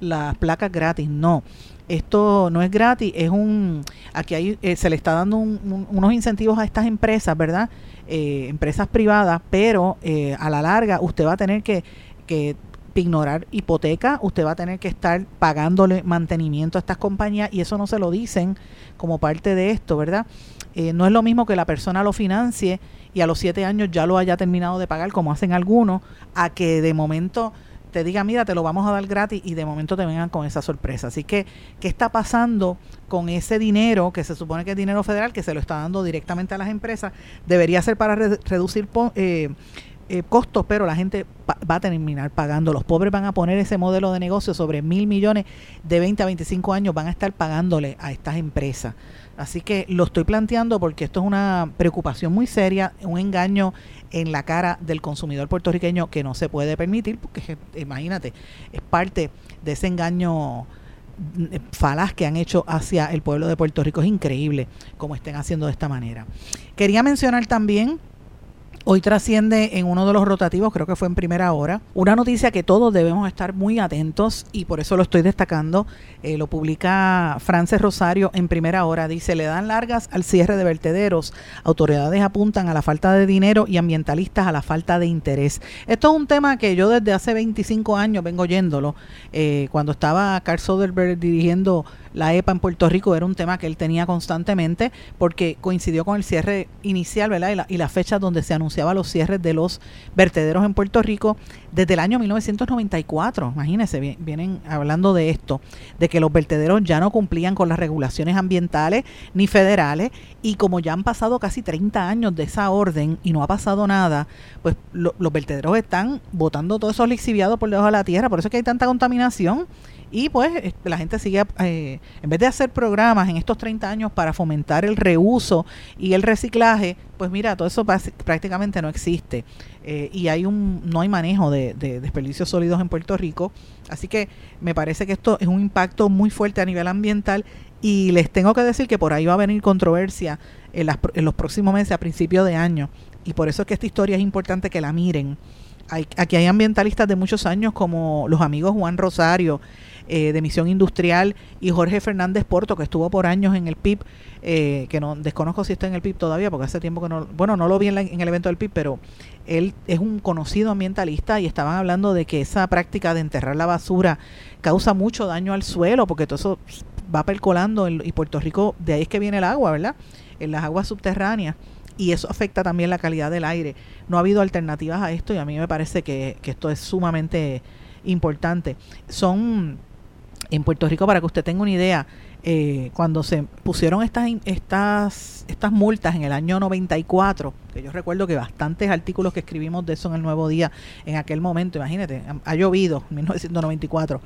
las placas gratis, no. Esto no es gratis, es un, aquí hay, eh, se le está dando unos incentivos a estas empresas, ¿verdad? Eh, empresas privadas, pero eh, a la larga usted va a tener que, que ignorar hipoteca, usted va a tener que estar pagándole mantenimiento a estas compañías y eso no se lo dicen como parte de esto, ¿verdad? Eh, no es lo mismo que la persona lo financie y a los siete años ya lo haya terminado de pagar como hacen algunos, a que de momento te diga, mira, te lo vamos a dar gratis y de momento te vengan con esa sorpresa. Así que, ¿qué está pasando con ese dinero que se supone que es dinero federal que se lo está dando directamente a las empresas? Debería ser para reducir eh, eh, costos, pero la gente va a terminar pagando. Los pobres van a poner ese modelo de negocio sobre mil millones de 20 a 25 años, van a estar pagándole a estas empresas. Así que lo estoy planteando porque esto es una preocupación muy seria, un engaño en la cara del consumidor puertorriqueño que no se puede permitir, porque imagínate, es parte de ese engaño mm, falaz que han hecho hacia el pueblo de Puerto Rico. Es increíble cómo estén haciendo de esta manera. Quería mencionar también Hoy trasciende en uno de los rotativos, creo que fue en primera hora, una noticia que todos debemos estar muy atentos y por eso lo estoy destacando. Eh, lo publica Frances Rosario en primera hora. Dice, le dan largas al cierre de vertederos. Autoridades apuntan a la falta de dinero y ambientalistas a la falta de interés. Esto es un tema que yo desde hace 25 años vengo oyéndolo. Eh, cuando estaba Carl Soderbergh dirigiendo la EPA en Puerto Rico era un tema que él tenía constantemente porque coincidió con el cierre inicial, ¿verdad? Y la, y la fecha donde se anunciaba los cierres de los vertederos en Puerto Rico desde el año 1994. Imagínense, vienen hablando de esto, de que los vertederos ya no cumplían con las regulaciones ambientales ni federales y como ya han pasado casi 30 años de esa orden y no ha pasado nada, pues los vertederos están botando todos esos lixiviados por debajo de la tierra, por eso es que hay tanta contaminación y pues la gente sigue, eh, en vez de hacer programas en estos 30 años para fomentar el reuso y el reciclaje, pues mira, todo eso prácticamente no existe. Eh, y hay un no hay manejo de, desperdicios sólidos en Puerto Rico. Así que me parece que esto es un impacto muy fuerte a nivel ambiental y les tengo que decir que por ahí va a venir controversia en, en los próximos meses, a principios de año. Y por eso es que esta historia es importante que la miren. Aquí hay ambientalistas de muchos años como los amigos Juan Rosario, eh, de Misión Industrial y Jorge Fernández Porto, que estuvo por años en el PIB, eh, que no desconozco si está en el PIB todavía, porque hace tiempo que no, bueno, no lo vi en, el evento del PIB, pero él es un conocido ambientalista y estaban hablando de que esa práctica de enterrar la basura causa mucho daño al suelo, porque todo eso va percolando y Puerto Rico, de ahí es que viene el agua, ¿verdad? En las aguas subterráneas y eso afecta también la calidad del aire. No ha habido alternativas a esto y a mí me parece que, que esto es sumamente importante. Son en Puerto Rico, para que usted tenga una idea, eh, cuando se pusieron estas, estas, estas multas en el año 94, que yo recuerdo que bastantes artículos que escribimos de eso en el Nuevo Día en aquel momento, imagínate, ha llovido, en 1994.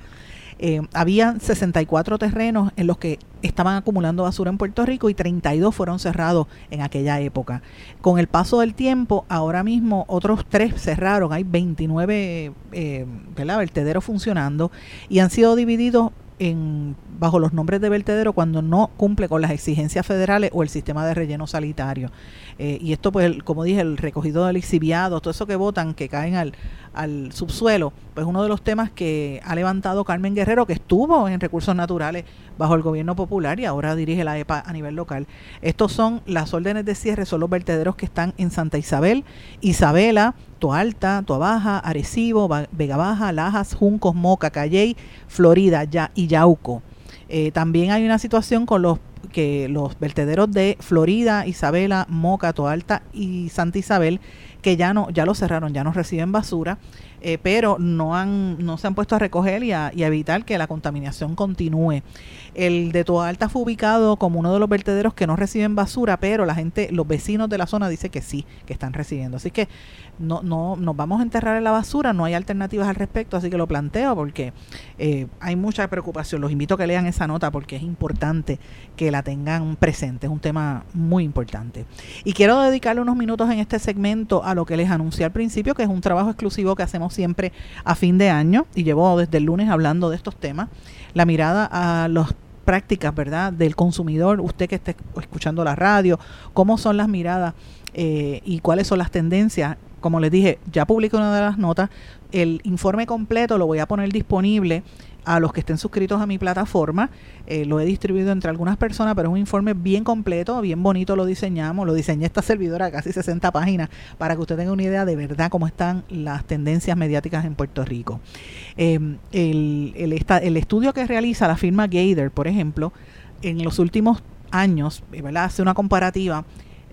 Eh, habían 64 terrenos en los que estaban acumulando basura en Puerto Rico y 32 fueron cerrados en aquella época. Con el paso del tiempo, ahora mismo otros tres cerraron, hay 29 eh, vertederos funcionando y han sido divididos en, bajo los nombres de vertedero cuando no cumple con las exigencias federales o el sistema de relleno sanitario. Eh, y esto, pues, como dije, el recogido de lixiviados, todo eso que votan, que caen al, al subsuelo, pues uno de los temas que ha levantado Carmen Guerrero, que estuvo en recursos naturales bajo el gobierno popular y ahora dirige la EPA a nivel local. Estos son las órdenes de cierre, son los vertederos que están en Santa Isabel, Isabela, Toalta, Baja, Arecibo, Vega Baja, Lajas, Juncos, Moca, Calley, Florida ya, y Yauco. Eh, también hay una situación con los que los vertederos de Florida, Isabela, Moca, Toalta y Santa Isabel que ya no ya lo cerraron, ya no reciben basura, eh, pero no han no se han puesto a recoger y a, y evitar que la contaminación continúe. El de Toda Alta fue ubicado como uno de los vertederos que no reciben basura, pero la gente, los vecinos de la zona dice que sí, que están recibiendo. Así que no, no nos vamos a enterrar en la basura, no hay alternativas al respecto, así que lo planteo porque eh, hay mucha preocupación. Los invito a que lean esa nota porque es importante que la tengan presente, es un tema muy importante. Y quiero dedicarle unos minutos en este segmento a lo que les anuncié al principio, que es un trabajo exclusivo que hacemos siempre a fin de año y llevo desde el lunes hablando de estos temas. La mirada a las prácticas, ¿verdad?, del consumidor, usted que esté escuchando la radio, cómo son las miradas eh, y cuáles son las tendencias como les dije, ya publiqué una de las notas. El informe completo lo voy a poner disponible a los que estén suscritos a mi plataforma. Eh, lo he distribuido entre algunas personas, pero es un informe bien completo, bien bonito lo diseñamos. Lo diseñé esta servidora, casi 60 páginas, para que usted tenga una idea de verdad cómo están las tendencias mediáticas en Puerto Rico. Em, el, el, estudio que realiza la firma Gator, por ejemplo, en los últimos años, ¿verdad? hace una comparativa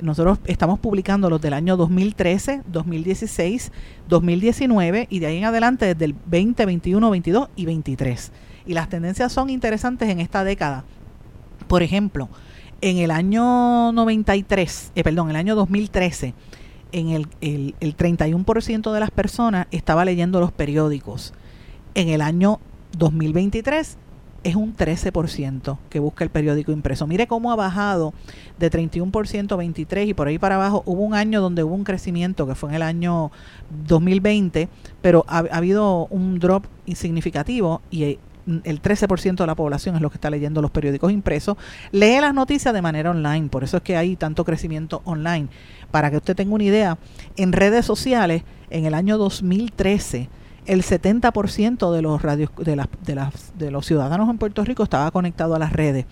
nosotros estamos publicando los del año 2013, 2016, 2019 y de ahí en adelante desde el 20, 21, 22 y 23. Y las tendencias son interesantes en esta década. Por ejemplo, en el año 93, eh, perdón, el año 2013, en el, el, el 31% de las personas estaba leyendo los periódicos. En el año 2023 es un 13% que busca el periódico impreso. Mire cómo ha bajado de 31%, 23% y por ahí para abajo. Hubo un año donde hubo un crecimiento, que fue en el año 2020, pero ha, ha habido un drop insignificativo y eh, el 13% de la población es lo que está leyendo los periódicos impresos, lee las noticias de manera online, por eso es que hay tanto crecimiento online. Para que usted tenga una idea, en redes sociales, en el año 2013, el 70% de los radios de, de, de los ciudadanos en Puerto Rico estaba conectado a las redes.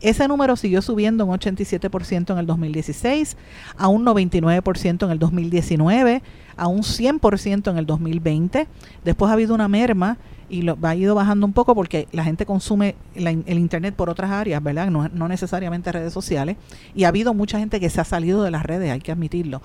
Ese número siguió subiendo un 87% en el 2016, a un 99% en el 2019, a un 100% en el 2020. Después ha habido una merma y lo, ha ido bajando un poco porque la gente consume la, el Internet por otras áreas, ¿verdad? No necesariamente redes sociales. Y ha habido mucha gente que se ha salido de las redes, hay que admitirlo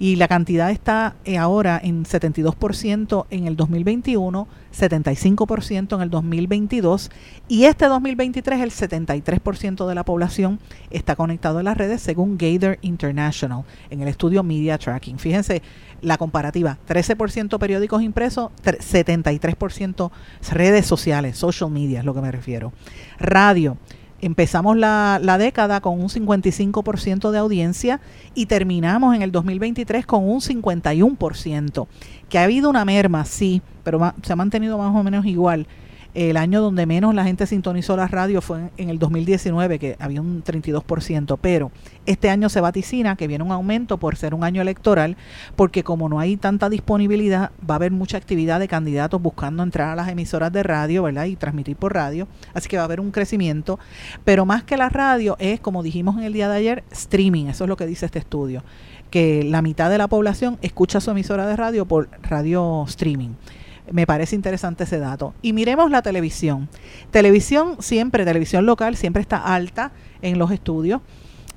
y la cantidad está eh, ahora en 72% en el 2021, 75% en el 2022 y este 2023 el 73% de la población está conectado a las redes según Gator International en el estudio Media Tracking. Fíjense la comparativa, 13% periódicos impresos, 73% redes sociales, social media es lo que me refiero. Radio, empezamos la, la, década con un 55% de audiencia y terminamos en el 2023 con un 51%. Que ha habido una merma, sí, pero se ha mantenido más o menos igual el año donde menos la gente sintonizó la radio fue en, el 2019, que había un 32%, pero este año se vaticina que viene un aumento por ser un año electoral, porque como no hay tanta disponibilidad, va a haber mucha actividad de candidatos buscando entrar a las emisoras de radio, ¿verdad? Y transmitir por radio, así que va a haber un crecimiento, pero más que la radio es, como dijimos en el día de ayer, streaming, eso es lo que dice este estudio, que la mitad de la población escucha su emisora de radio por radio streaming. Me parece interesante ese dato. Y miremos la televisión. Televisión siempre, televisión local siempre está alta en los estudios.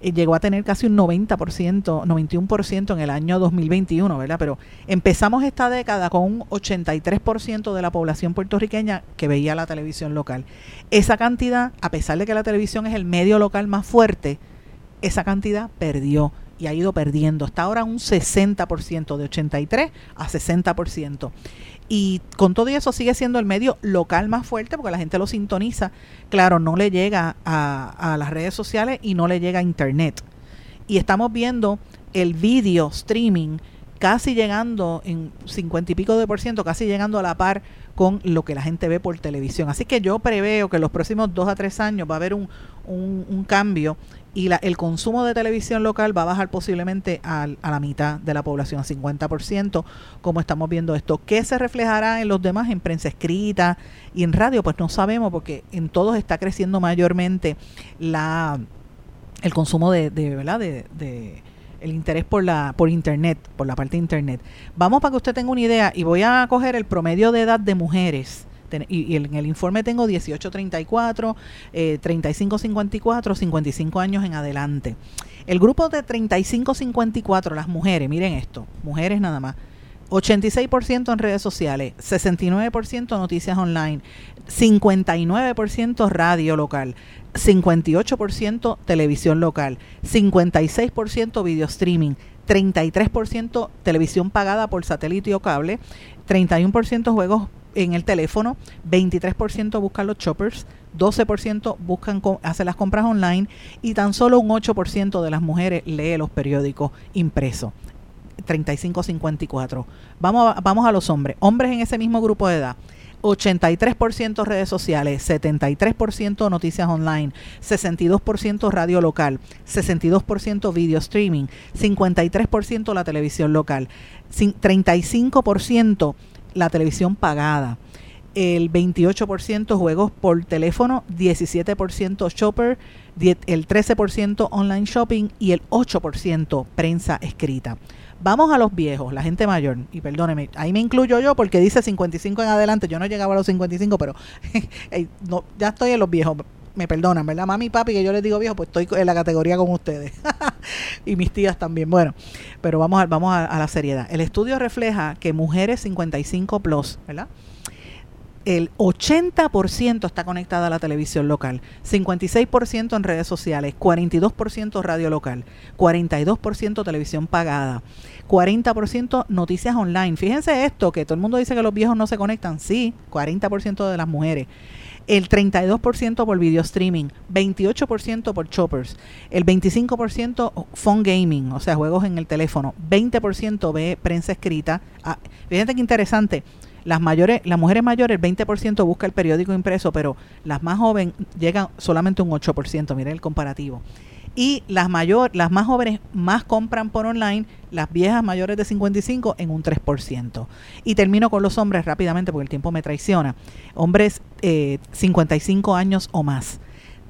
Y llegó a tener casi un 90%, 91% en el año 2021, ¿verdad? Pero empezamos esta década con un 83% de la población puertorriqueña que veía la televisión local. Esa cantidad, a pesar de que la televisión es el medio local más fuerte, esa cantidad perdió y ha ido perdiendo. Está ahora un 60%, de 83 a 60%. Y con todo eso sigue siendo el medio local más fuerte porque la gente lo sintoniza. Claro, no le llega a, a las redes sociales y no le llega a Internet. Y estamos viendo el video streaming casi llegando en 50 y pico de por ciento, casi llegando a la par con lo que la gente ve por televisión. Así que yo preveo que en los próximos dos a tres años va a haber un, un, un cambio y la, el consumo de televisión local va a bajar posiblemente a, a la mitad de la población, a 50%, como estamos viendo esto. ¿Qué se reflejará en los demás, en prensa escrita y en radio? Pues no sabemos porque en todos está creciendo mayormente la el consumo de, ¿verdad? de el interés por la por internet, por la parte de internet. Vamos para que usted tenga una idea y voy a coger el promedio de edad de mujeres y, en el informe tengo 1834, eh, 3554, 55 años en adelante. El grupo de 3554, las mujeres, miren esto, mujeres nada más. 86% en redes sociales, 69% noticias online, 59% radio local, 58% televisión local, 56% video streaming, 33% televisión pagada por satélite o cable, 31% juegos en el teléfono, 23% buscan los shoppers, 12% buscan hacer las compras online y tan solo un 8% de las mujeres lee los periódicos impresos. 35-54. Vamos vamos a los hombres. Hombres en ese mismo grupo de edad. 83% redes sociales, 73% noticias online, 62% radio local, 62% video streaming, 53% la televisión local, 35% la televisión pagada, el 28% juegos por teléfono, 17% shopper, el 13% online shopping y el 8% prensa escrita. Vamos a los viejos, la gente mayor, y perdóneme, ahí me incluyo yo porque dice 55 en adelante, yo no llegaba a los 55, pero ya estoy en los viejos, me perdonan, ¿verdad? Mami y papi, que yo les digo viejo, pues estoy en la categoría con ustedes. y mis tías también. Bueno, pero vamos a, vamos a, la seriedad. El estudio refleja que mujeres 55 plus, ¿verdad? el 80% está conectada a la televisión local, 56% en redes sociales, 42% radio local, 42% televisión pagada, 40% noticias online. Fíjense esto, que todo el mundo dice que los viejos no se conectan. Sí, 40% de las mujeres. El 32% por video streaming, 28% por choppers, el 25% phone gaming, o sea, juegos en el teléfono, 20% ve prensa escrita. Ah, fíjense qué interesante las mayores, las mujeres mayores, el 20% busca el periódico impreso, pero las más jóvenes llegan solamente un 8%, miren el comparativo. Y las mayor, las más jóvenes más compran por online, las viejas mayores de 55 en un 3%. Y termino con los hombres rápidamente porque el tiempo me traiciona. Hombres eh, 55 años o más.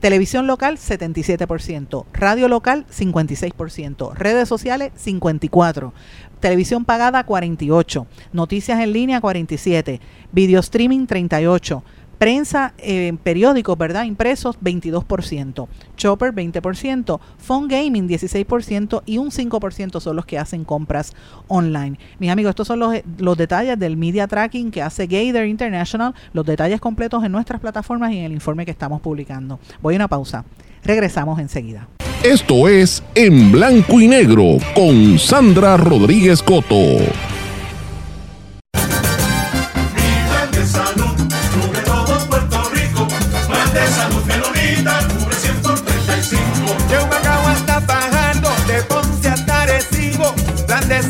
Televisión local 77%, radio local 56%, redes sociales 54%, televisión pagada 48%, noticias en línea 47%, video streaming 38%, Prensa en periódicos, ¿verdad? Impresos, 22%. Chopper, 20%. Phone Gaming, 16%. Y un 5% son los que hacen compras online. Mis amigos, estos son los, los detalles del media tracking que hace Gator International. Los detalles completos en nuestras plataformas y en el informe que estamos publicando. Voy a una pausa. Regresamos enseguida. Esto es En Blanco y Negro con Sandra Rodríguez Coto.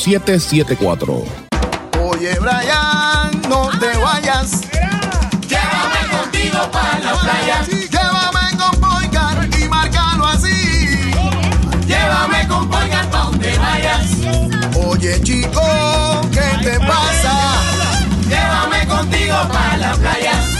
5774. Oye, Brian, no te vayas. Llévame contigo para la playa. Llévame con Boycar y márcalo así. Llévame con Boycar pa' donde vayas. Oye, chico, ¿qué te pasa? Llévame contigo para la playa.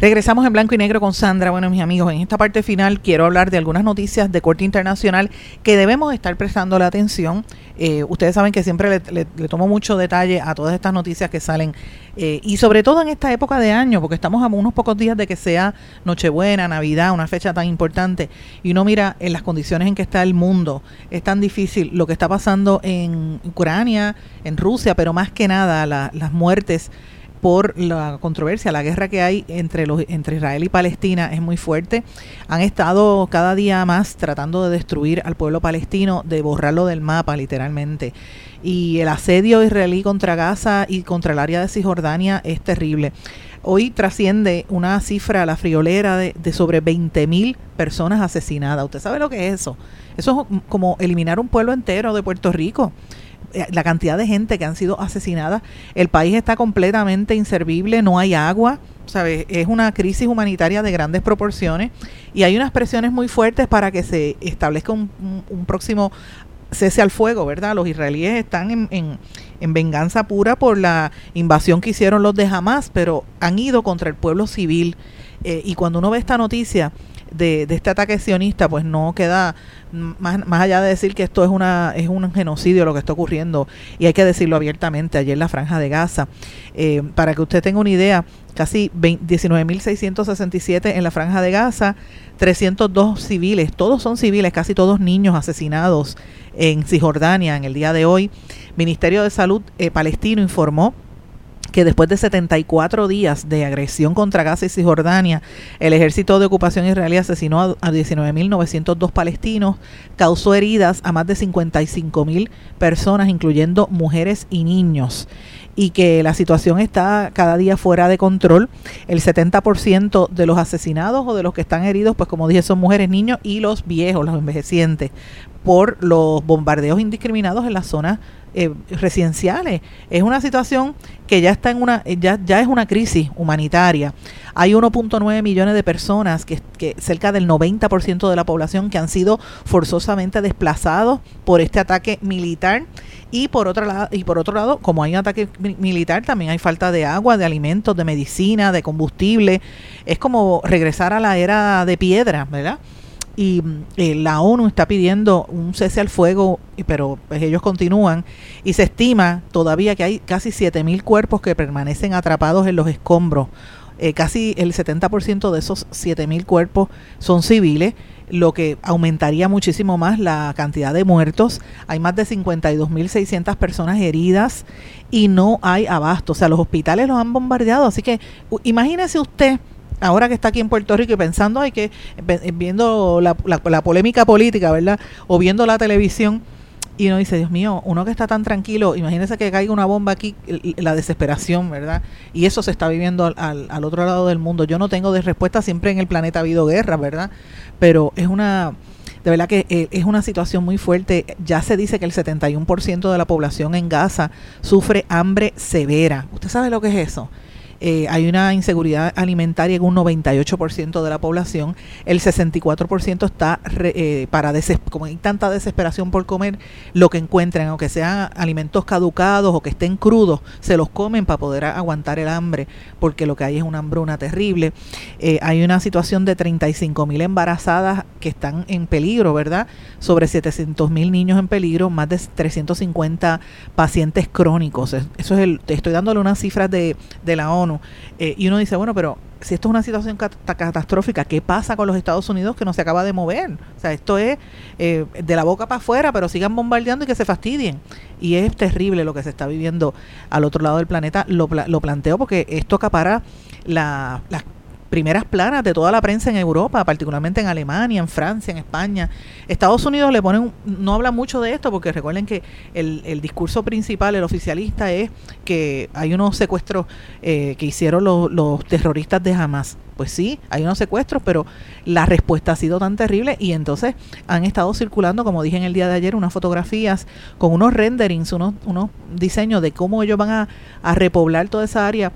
Regresamos en blanco y negro con Sandra. Bueno, mis amigos, en esta parte final quiero hablar de algunas noticias de corte internacional que debemos estar prestando la atención. Eh, ustedes saben que siempre le, tomo mucho detalle a todas estas noticias que salen eh, y sobre todo en esta época de año, porque estamos a unos pocos días de que sea Nochebuena, Navidad, una fecha tan importante y uno mira en las condiciones en que está el mundo. Es tan difícil lo que está pasando en Ucrania, en Rusia, pero más que nada la- las muertes por la controversia, la guerra que hay entre los entre Israel y Palestina es muy fuerte. Han estado cada día más tratando de destruir al pueblo palestino, de borrarlo del mapa literalmente. Y el asedio israelí contra Gaza y contra el área de Cisjordania es terrible. Hoy trasciende una cifra, la friolera, de, de sobre 20.000 personas asesinadas. ¿Usted sabe lo que es eso? Eso es como eliminar un pueblo entero de Puerto Rico la cantidad de gente que han sido asesinadas, el país está completamente inservible, no hay agua, ¿sabes? Es una crisis humanitaria de grandes proporciones y hay unas presiones muy fuertes para que se establezca un, un- próximo cese al fuego, ¿verdad? Los israelíes están en, en- en venganza pura por la invasión que hicieron los de Hamas, pero han ido contra el pueblo civil. Eh, y cuando uno ve esta noticia de, de este ataque sionista, pues no queda más, más allá de decir que esto es una es un genocidio lo que está ocurriendo. Y hay que decirlo abiertamente ayer en la franja de Gaza. Eh, para que usted tenga una idea casi 20 19.667 en la franja de Gaza 302 civiles todos son civiles casi todos niños asesinados en Cisjordania en el día de hoy. Ministerio de Salud eh, palestino informó que después de 74 días de agresión contra Gaza y Cisjordania, el ejército de ocupación israelí asesinó a 19.902 palestinos, causó heridas a más de 55.000 personas, incluyendo mujeres y niños y que la situación está cada día fuera de control. El 70% de los asesinados o de los que están heridos, pues como dije, son mujeres, niños y los viejos, los envejecientes, por los bombardeos indiscriminados en las zonas eh, residenciales. Es una situación que ya está en una, ya, ya es una crisis humanitaria. Hay 1.9 millones de personas, que, cerca del 90% de la población, que han sido forzosamente desplazados por este ataque militar. Y por otro lado, y por otro lado, como hay un ataque mi- militar, también hay falta de agua, de alimentos, de medicina, de combustible. Es como regresar a la era de piedra, ¿verdad? y eh, la ONU está pidiendo un cese al fuego, pero pues, ellos continúan y se estima todavía que hay casi 7.000 cuerpos que permanecen atrapados en los escombros. Eh, casi el 70% de esos 7.000 cuerpos son civiles, lo que aumentaría muchísimo más la cantidad de muertos. Hay más de 52.600 personas heridas y no hay abasto. O sea, los hospitales los han bombardeado. Así que imagínese usted ahora que está aquí en Puerto Rico y pensando, hay que, ve- viendo la, la- la polémica política, ¿verdad? O viendo la televisión, y uno dice, Dios mío, uno que está tan tranquilo, imagínese que caiga una bomba aquí, la desesperación, ¿verdad? Y eso se está viviendo al otro lado del mundo. Yo no tengo de respuesta, siempre en el planeta ha habido guerra, ¿verdad? Pero es una... De verdad que eh, es una situación muy fuerte. Ya se dice que el 71% de la población en Gaza sufre hambre severa. ¿Usted sabe lo que es eso? Eh, hay una inseguridad alimentaria en un 98% de la población, el 64% está re- eh, para como hay tanta desesperación por comer, lo que encuentren, aunque sean alimentos caducados o que estén crudos, se los comen para poder aguantar el hambre, porque lo que hay es una hambruna terrible. Eh, hay una situación de 35 mil embarazadas que están en peligro, ¿verdad? Sobre 700 mil niños en peligro, más de 350 pacientes crónicos. Es- Eso es el, estoy dándole unas cifras de, de la ONU. Eh, y uno dice, bueno, pero si esto es una situación cat- ta- catastrófica, ¿qué pasa con los Estados Unidos que no se acaba de mover? O sea, esto es eh, de la boca para afuera, pero sigan bombardeando y que se fastidien. Y es terrible lo que se está viviendo al otro lado del planeta. Lo, pla- lo planteo porque esto acapara la, las primeras planas de toda la prensa en Europa, particularmente en Alemania, en Francia, en España. Estados Unidos le ponen, no habla mucho de esto porque recuerden que el, el discurso principal, el oficialista, es que hay unos secuestros eh, que hicieron los, los terroristas de Hamas. Pues sí, hay unos secuestros, pero la respuesta ha sido tan terrible y entonces han estado circulando, como dije en el día de ayer, unas fotografías con unos renderings, unos, unos diseños de cómo ellos van a, a repoblar toda esa área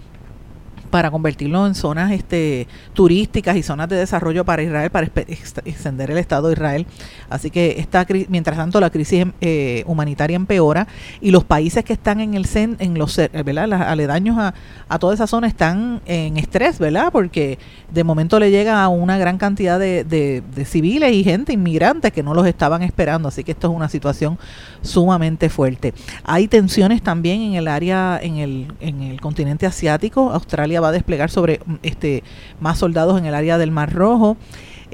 para convertirlo en zonas este, turísticas y zonas de desarrollo para Israel, para extender el Estado de Israel. Así que esta, mientras tanto la crisis eh, humanitaria empeora y los países que están en el cen, en los cer- ¿verdad? Las aledaños a, a toda esa zona están en estrés, ¿verdad? Porque de momento le llega a una gran cantidad de, de- de civiles y gente, inmigrantes que no los estaban esperando. Así que esto es una situación sumamente fuerte. Hay tensiones también en el área, en el, en el continente asiático. Australia va a desplegar sobre mm, este más soldados en el área del Mar Rojo.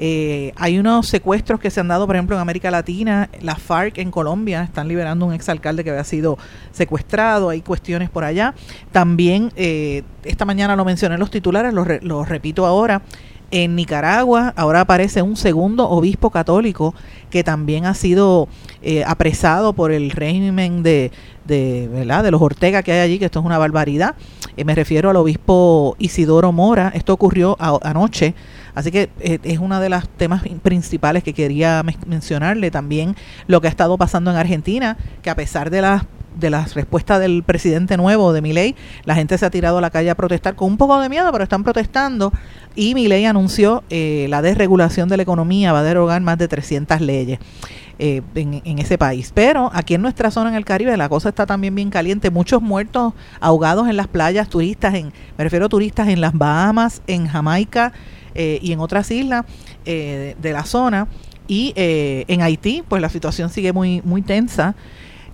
Eh, hay unos secuestros que se han dado, por ejemplo, en América Latina. La FARC en Colombia están liberando un exalcalde que había sido secuestrado. Hay cuestiones por allá. También, eh, esta mañana lo mencioné en los titulares, lo, re- lo repito ahora. En Nicaragua ahora aparece un segundo obispo católico que también ha sido eh, apresado por el régimen de, de, ¿verdad? de los Ortega que hay allí, que esto es una barbaridad. Eh, me refiero al obispo Isidoro Mora. Esto ocurrió a- anoche. Así que eh, es uno de los temas principales que quería men- mencionarle. También lo que ha estado pasando en Argentina, que a pesar de las de las respuestas del presidente nuevo de Milei, la gente se ha tirado a la calle a protestar con un poco de miedo, pero están protestando y Milei anunció eh, la desregulación de la economía, va a derogar más de 300 leyes eh, en, en ese país. Pero aquí en nuestra zona en el Caribe la cosa está también bien caliente, muchos muertos ahogados en las playas, turistas, en, me refiero a turistas en las Bahamas, en Jamaica eh, y en otras islas eh, de la zona. Y eh, en Haití, pues la situación sigue muy, muy tensa.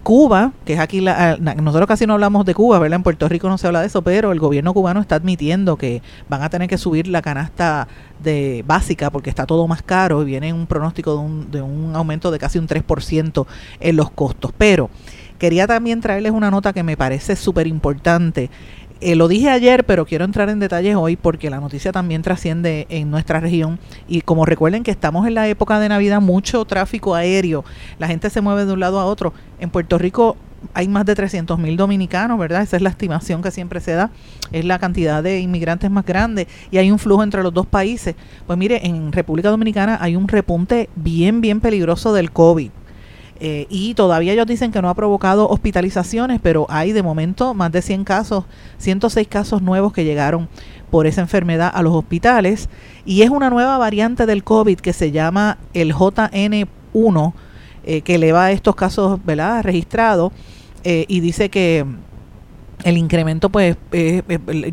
Cuba, que es aquí, la, a- na- nosotros casi no hablamos de Cuba, ¿verdad? En Puerto Rico no se habla de eso, pero el gobierno cubano está admitiendo que van a tener que subir la canasta de básica porque está todo más caro y viene un pronóstico de un, de un aumento de casi un 3% en los costos. Pero quería también traerles una nota que me parece súper importante. Eh, lo dije ayer, pero quiero entrar en detalles hoy porque la noticia también trasciende en nuestra región. Y como recuerden que estamos en la época de Navidad, mucho tráfico aéreo, la gente se mueve de un lado a otro. En Puerto Rico hay más de 300 mil dominicanos, ¿verdad? Esa es la estimación que siempre se da. Es la cantidad de inmigrantes más grande y hay un flujo entre los dos países. Pues mire, en República Dominicana hay un repunte bien, bien peligroso del COVID. Eh, y todavía ellos dicen que no ha provocado hospitalizaciones, pero hay de momento más de 100 casos, 106 casos nuevos que llegaron por esa enfermedad a los hospitales. Y es una nueva variante del COVID que se llama el JN1 eh, que eleva estos casos ¿verdad? registrados eh, y dice que el incremento pues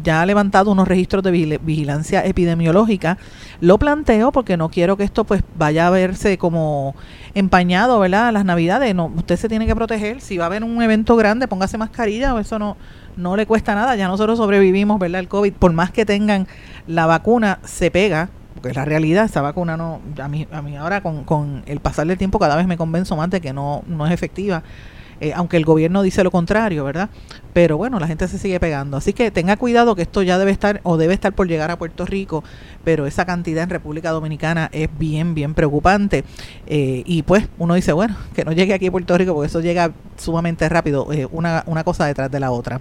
ya ha levantado unos registros de vigilancia epidemiológica. Lo planteo porque no quiero que esto pues vaya a verse como empañado verdad las navidades no usted se tiene que proteger. Si va a haber un evento grande póngase mascarilla eso no no le cuesta nada. Ya nosotros sobrevivimos verdad el covid por más que tengan la vacuna se pega porque es la realidad, esa vacuna no, a mí, a mí ahora con, con el pasar del tiempo cada vez me convenzo más de que no, no es efectiva. Eh, aunque el gobierno dice lo contrario, ¿verdad? Pero bueno, la gente se sigue pegando. Así que tenga cuidado que esto ya debe estar o debe estar por llegar a Puerto Rico, pero esa cantidad en República Dominicana es bien, bien preocupante. Eh, y pues uno dice, bueno, que no llegue aquí a Puerto Rico porque eso llega sumamente rápido, eh, una, una cosa detrás de la otra.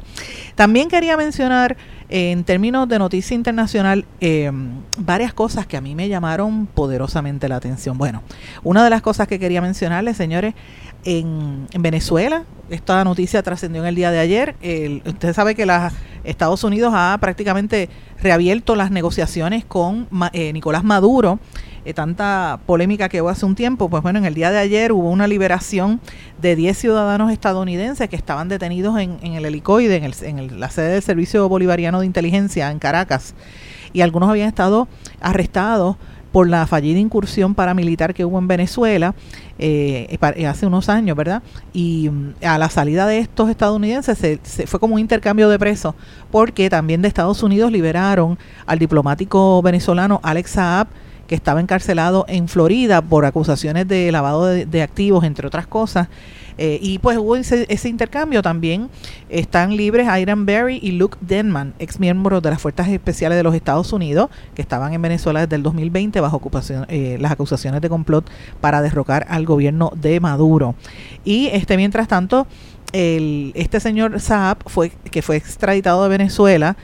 También quería mencionar en términos de noticia internacional, varias cosas que a mí me llamaron poderosamente la atención. Bueno, una de las cosas que quería mencionarles, señores, en, Venezuela. Esta noticia trascendió en el día de ayer. usted sabe que los Estados Unidos ha prácticamente reabierto las negociaciones con eh, Nicolás Maduro. Eh, tanta polémica que hubo hace un tiempo, pues bueno, en el día de ayer hubo una liberación de 10 ciudadanos estadounidenses que estaban detenidos en, el helicoide, en, en la sede del Servicio Bolivariano de Inteligencia en Caracas, y algunos habían estado arrestados por la fallida incursión paramilitar que hubo en Venezuela eh, eh, hace unos años, ¿verdad? Y mm, a la salida de estos estadounidenses se, fue como un intercambio de presos, porque también de Estados Unidos liberaron al diplomático venezolano Alex Saab, que estaba encarcelado en Florida por acusaciones de lavado de activos, entre otras cosas. Eh, y pues hubo ese, intercambio también. Están libres Iron Berry y Luke Denman, ex miembros de las Fuerzas Especiales de los Estados Unidos, que estaban en Venezuela desde el 2020 bajo ocupación, eh, las acusaciones de complot para derrocar al gobierno de Maduro. Y este mientras tanto, el, este señor Saab, fue, que fue extraditado de Venezuela,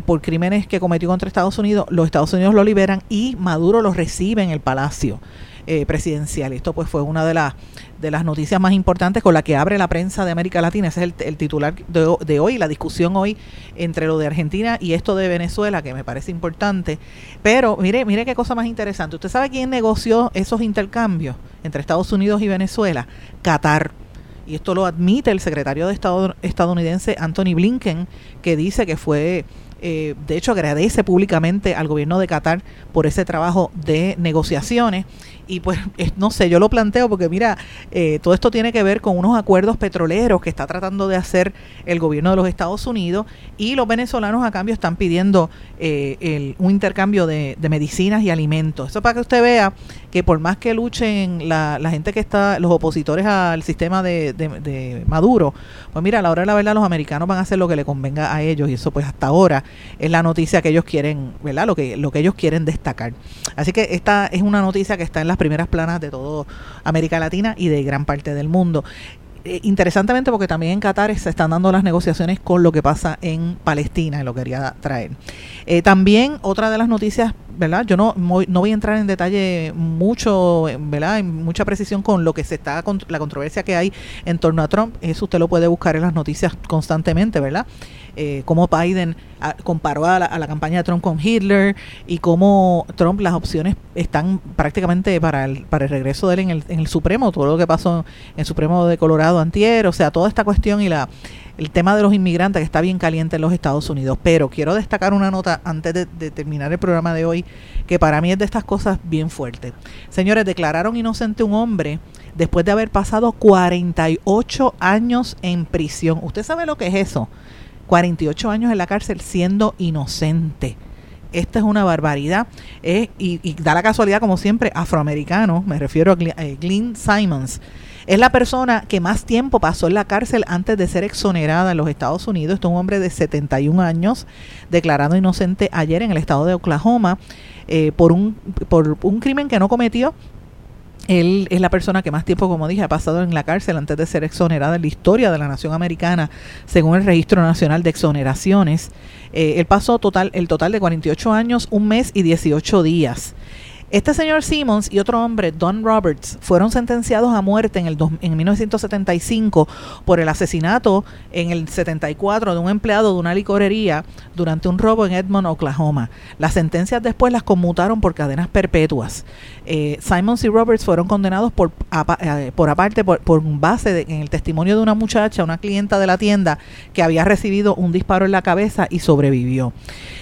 por crímenes que cometió contra Estados Unidos, los Estados Unidos lo liberan y Maduro lo recibe en el palacio eh, presidencial. Esto pues fue una de las de las noticias más importantes con la que abre la prensa de América Latina. Ese es el, titular de, hoy, la discusión hoy entre lo de Argentina y esto de Venezuela, que me parece importante. Pero mire, mire qué cosa más interesante. ¿Usted sabe quién negoció esos intercambios entre Estados Unidos y Venezuela? Qatar. Y esto lo admite el secretario de Estado estadounidense Anthony Blinken, que dice que fue eh, de hecho agradece públicamente al gobierno de Qatar por ese trabajo de negociaciones y pues no sé, yo lo planteo porque mira, eh, todo esto tiene que ver con unos acuerdos petroleros que está tratando de hacer el gobierno de los Estados Unidos y los venezolanos a cambio están pidiendo eh, un intercambio de, medicinas y alimentos. Eso para que usted vea que por más que luchen la, gente que está, los opositores al sistema de, de, Maduro, pues mira, a la hora de la verdad los americanos van a hacer lo que le convenga a ellos y eso pues hasta ahora es la noticia que ellos quieren, ¿verdad? Lo que, lo que ellos quieren destacar. Así que esta es una noticia que está en las primeras planas de toda América Latina y de gran parte del mundo. Eh, interesantemente porque también en Qatar se están dando las negociaciones con lo que pasa en Palestina y lo quería traer. Eh, también otra de las noticias, ¿verdad? Yo no, no voy a entrar en detalle mucho, ¿verdad? En mucha precisión con lo que se está, la controversia que hay en torno a Trump. Eso usted lo puede buscar en las noticias constantemente, ¿verdad? eh, cómo Biden ah, comparó a la, campaña de Trump con Hitler y cómo Trump las opciones están prácticamente para el, para el regreso de él en el, en el Supremo, todo lo que pasó en el Supremo de Colorado antier, o sea, toda esta cuestión y la el tema de los inmigrantes está bien caliente en los Estados Unidos. Pero quiero destacar una nota antes de, terminar el programa de hoy, que para mí es de estas cosas bien fuertes. Señores, declararon inocente un hombre después de haber pasado 48 años en prisión. ¿Usted sabe lo que es eso? 48 años en la cárcel siendo inocente. Esta es una barbaridad. Eh, y, da la casualidad, como siempre, afroamericano, me refiero a eh, Simons. Es la persona que más tiempo pasó en la cárcel antes de ser exonerada en los Estados Unidos. Este es un hombre de 71 años, declarado inocente ayer en el estado de Oklahoma eh, por, un, por un crimen que no cometió él es la persona que más tiempo, como dije, ha pasado en la cárcel antes de ser exonerada en la historia de la nación americana, según el Registro Nacional de Exoneraciones. Eh, él pasó total, el total de 48 años, un mes y 18 días. Este señor Simmons y otro hombre, Don Roberts, fueron sentenciados a muerte en, el en 1975 por el asesinato en el 74 de un empleado de una licorería durante un robo en Edmond, Oklahoma. Las sentencias después las conmutaron por cadenas perpetuas. Eh, Simmons y Roberts fueron condenados por, eh, por aparte, por, base en el testimonio de una muchacha, una clienta de la tienda, que había recibido un disparo en la cabeza y sobrevivió.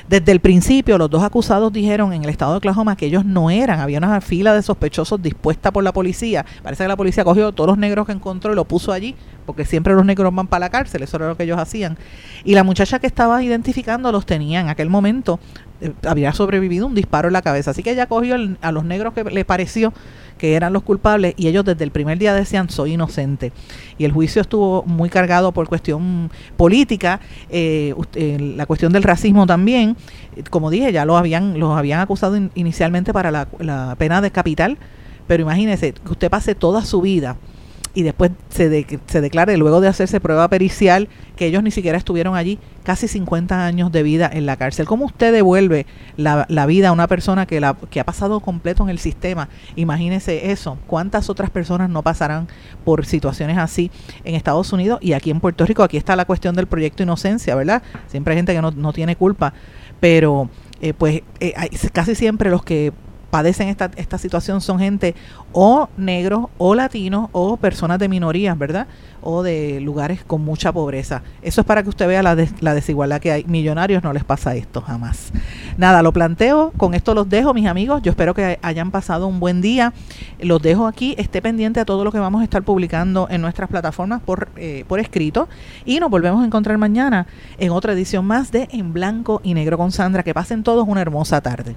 Desde el principio, los dos acusados dijeron en el estado de Oklahoma que ellos no eran, había una fila de sospechosos dispuesta por la policía. Parece que la policía cogió todos los negros que encontró y lo puso allí, porque siempre los negros van para la cárcel, eso era lo que ellos hacían. Y la muchacha que estaba identificando los tenía en aquel momento, eh, había sobrevivido un disparo en la cabeza. Así que ella cogió a los negros que le pareció que eran los culpables y ellos desde el primer día decían soy inocente. Y el juicio estuvo muy cargado por cuestión política, eh, eh, la cuestión del racismo también. Como dije, ya los habían, los habían acusado inicialmente para la, la pena de capital, pero imagínese que usted pase toda su vida y después se, se declare, luego de hacerse prueba pericial, que ellos ni siquiera estuvieron allí, casi 50 años de vida en la cárcel. ¿Cómo usted devuelve la, la vida a una persona que, la, que ha pasado completo en el sistema? Imagínese eso. ¿Cuántas otras personas no pasarán por situaciones así en Estados Unidos y aquí en Puerto Rico? Aquí está la cuestión del proyecto Inocencia, ¿verdad? Siempre hay gente que no, no tiene culpa, pero eh, pues eh, casi siempre los que padecen esta, esta situación son gente o negros o latinos o personas de minorías, ¿verdad? O de lugares con mucha pobreza. Eso es para que usted vea la, desigualdad que hay. Millonarios no les pasa esto jamás. Nada, lo planteo, con esto los dejo, mis amigos. Yo espero que hayan pasado un buen día. Los dejo aquí, esté pendiente a todo lo que vamos a estar publicando en nuestras plataformas por, eh, por escrito. Y nos volvemos a encontrar mañana en otra edición más de En Blanco y Negro con Sandra. Que pasen todos una hermosa tarde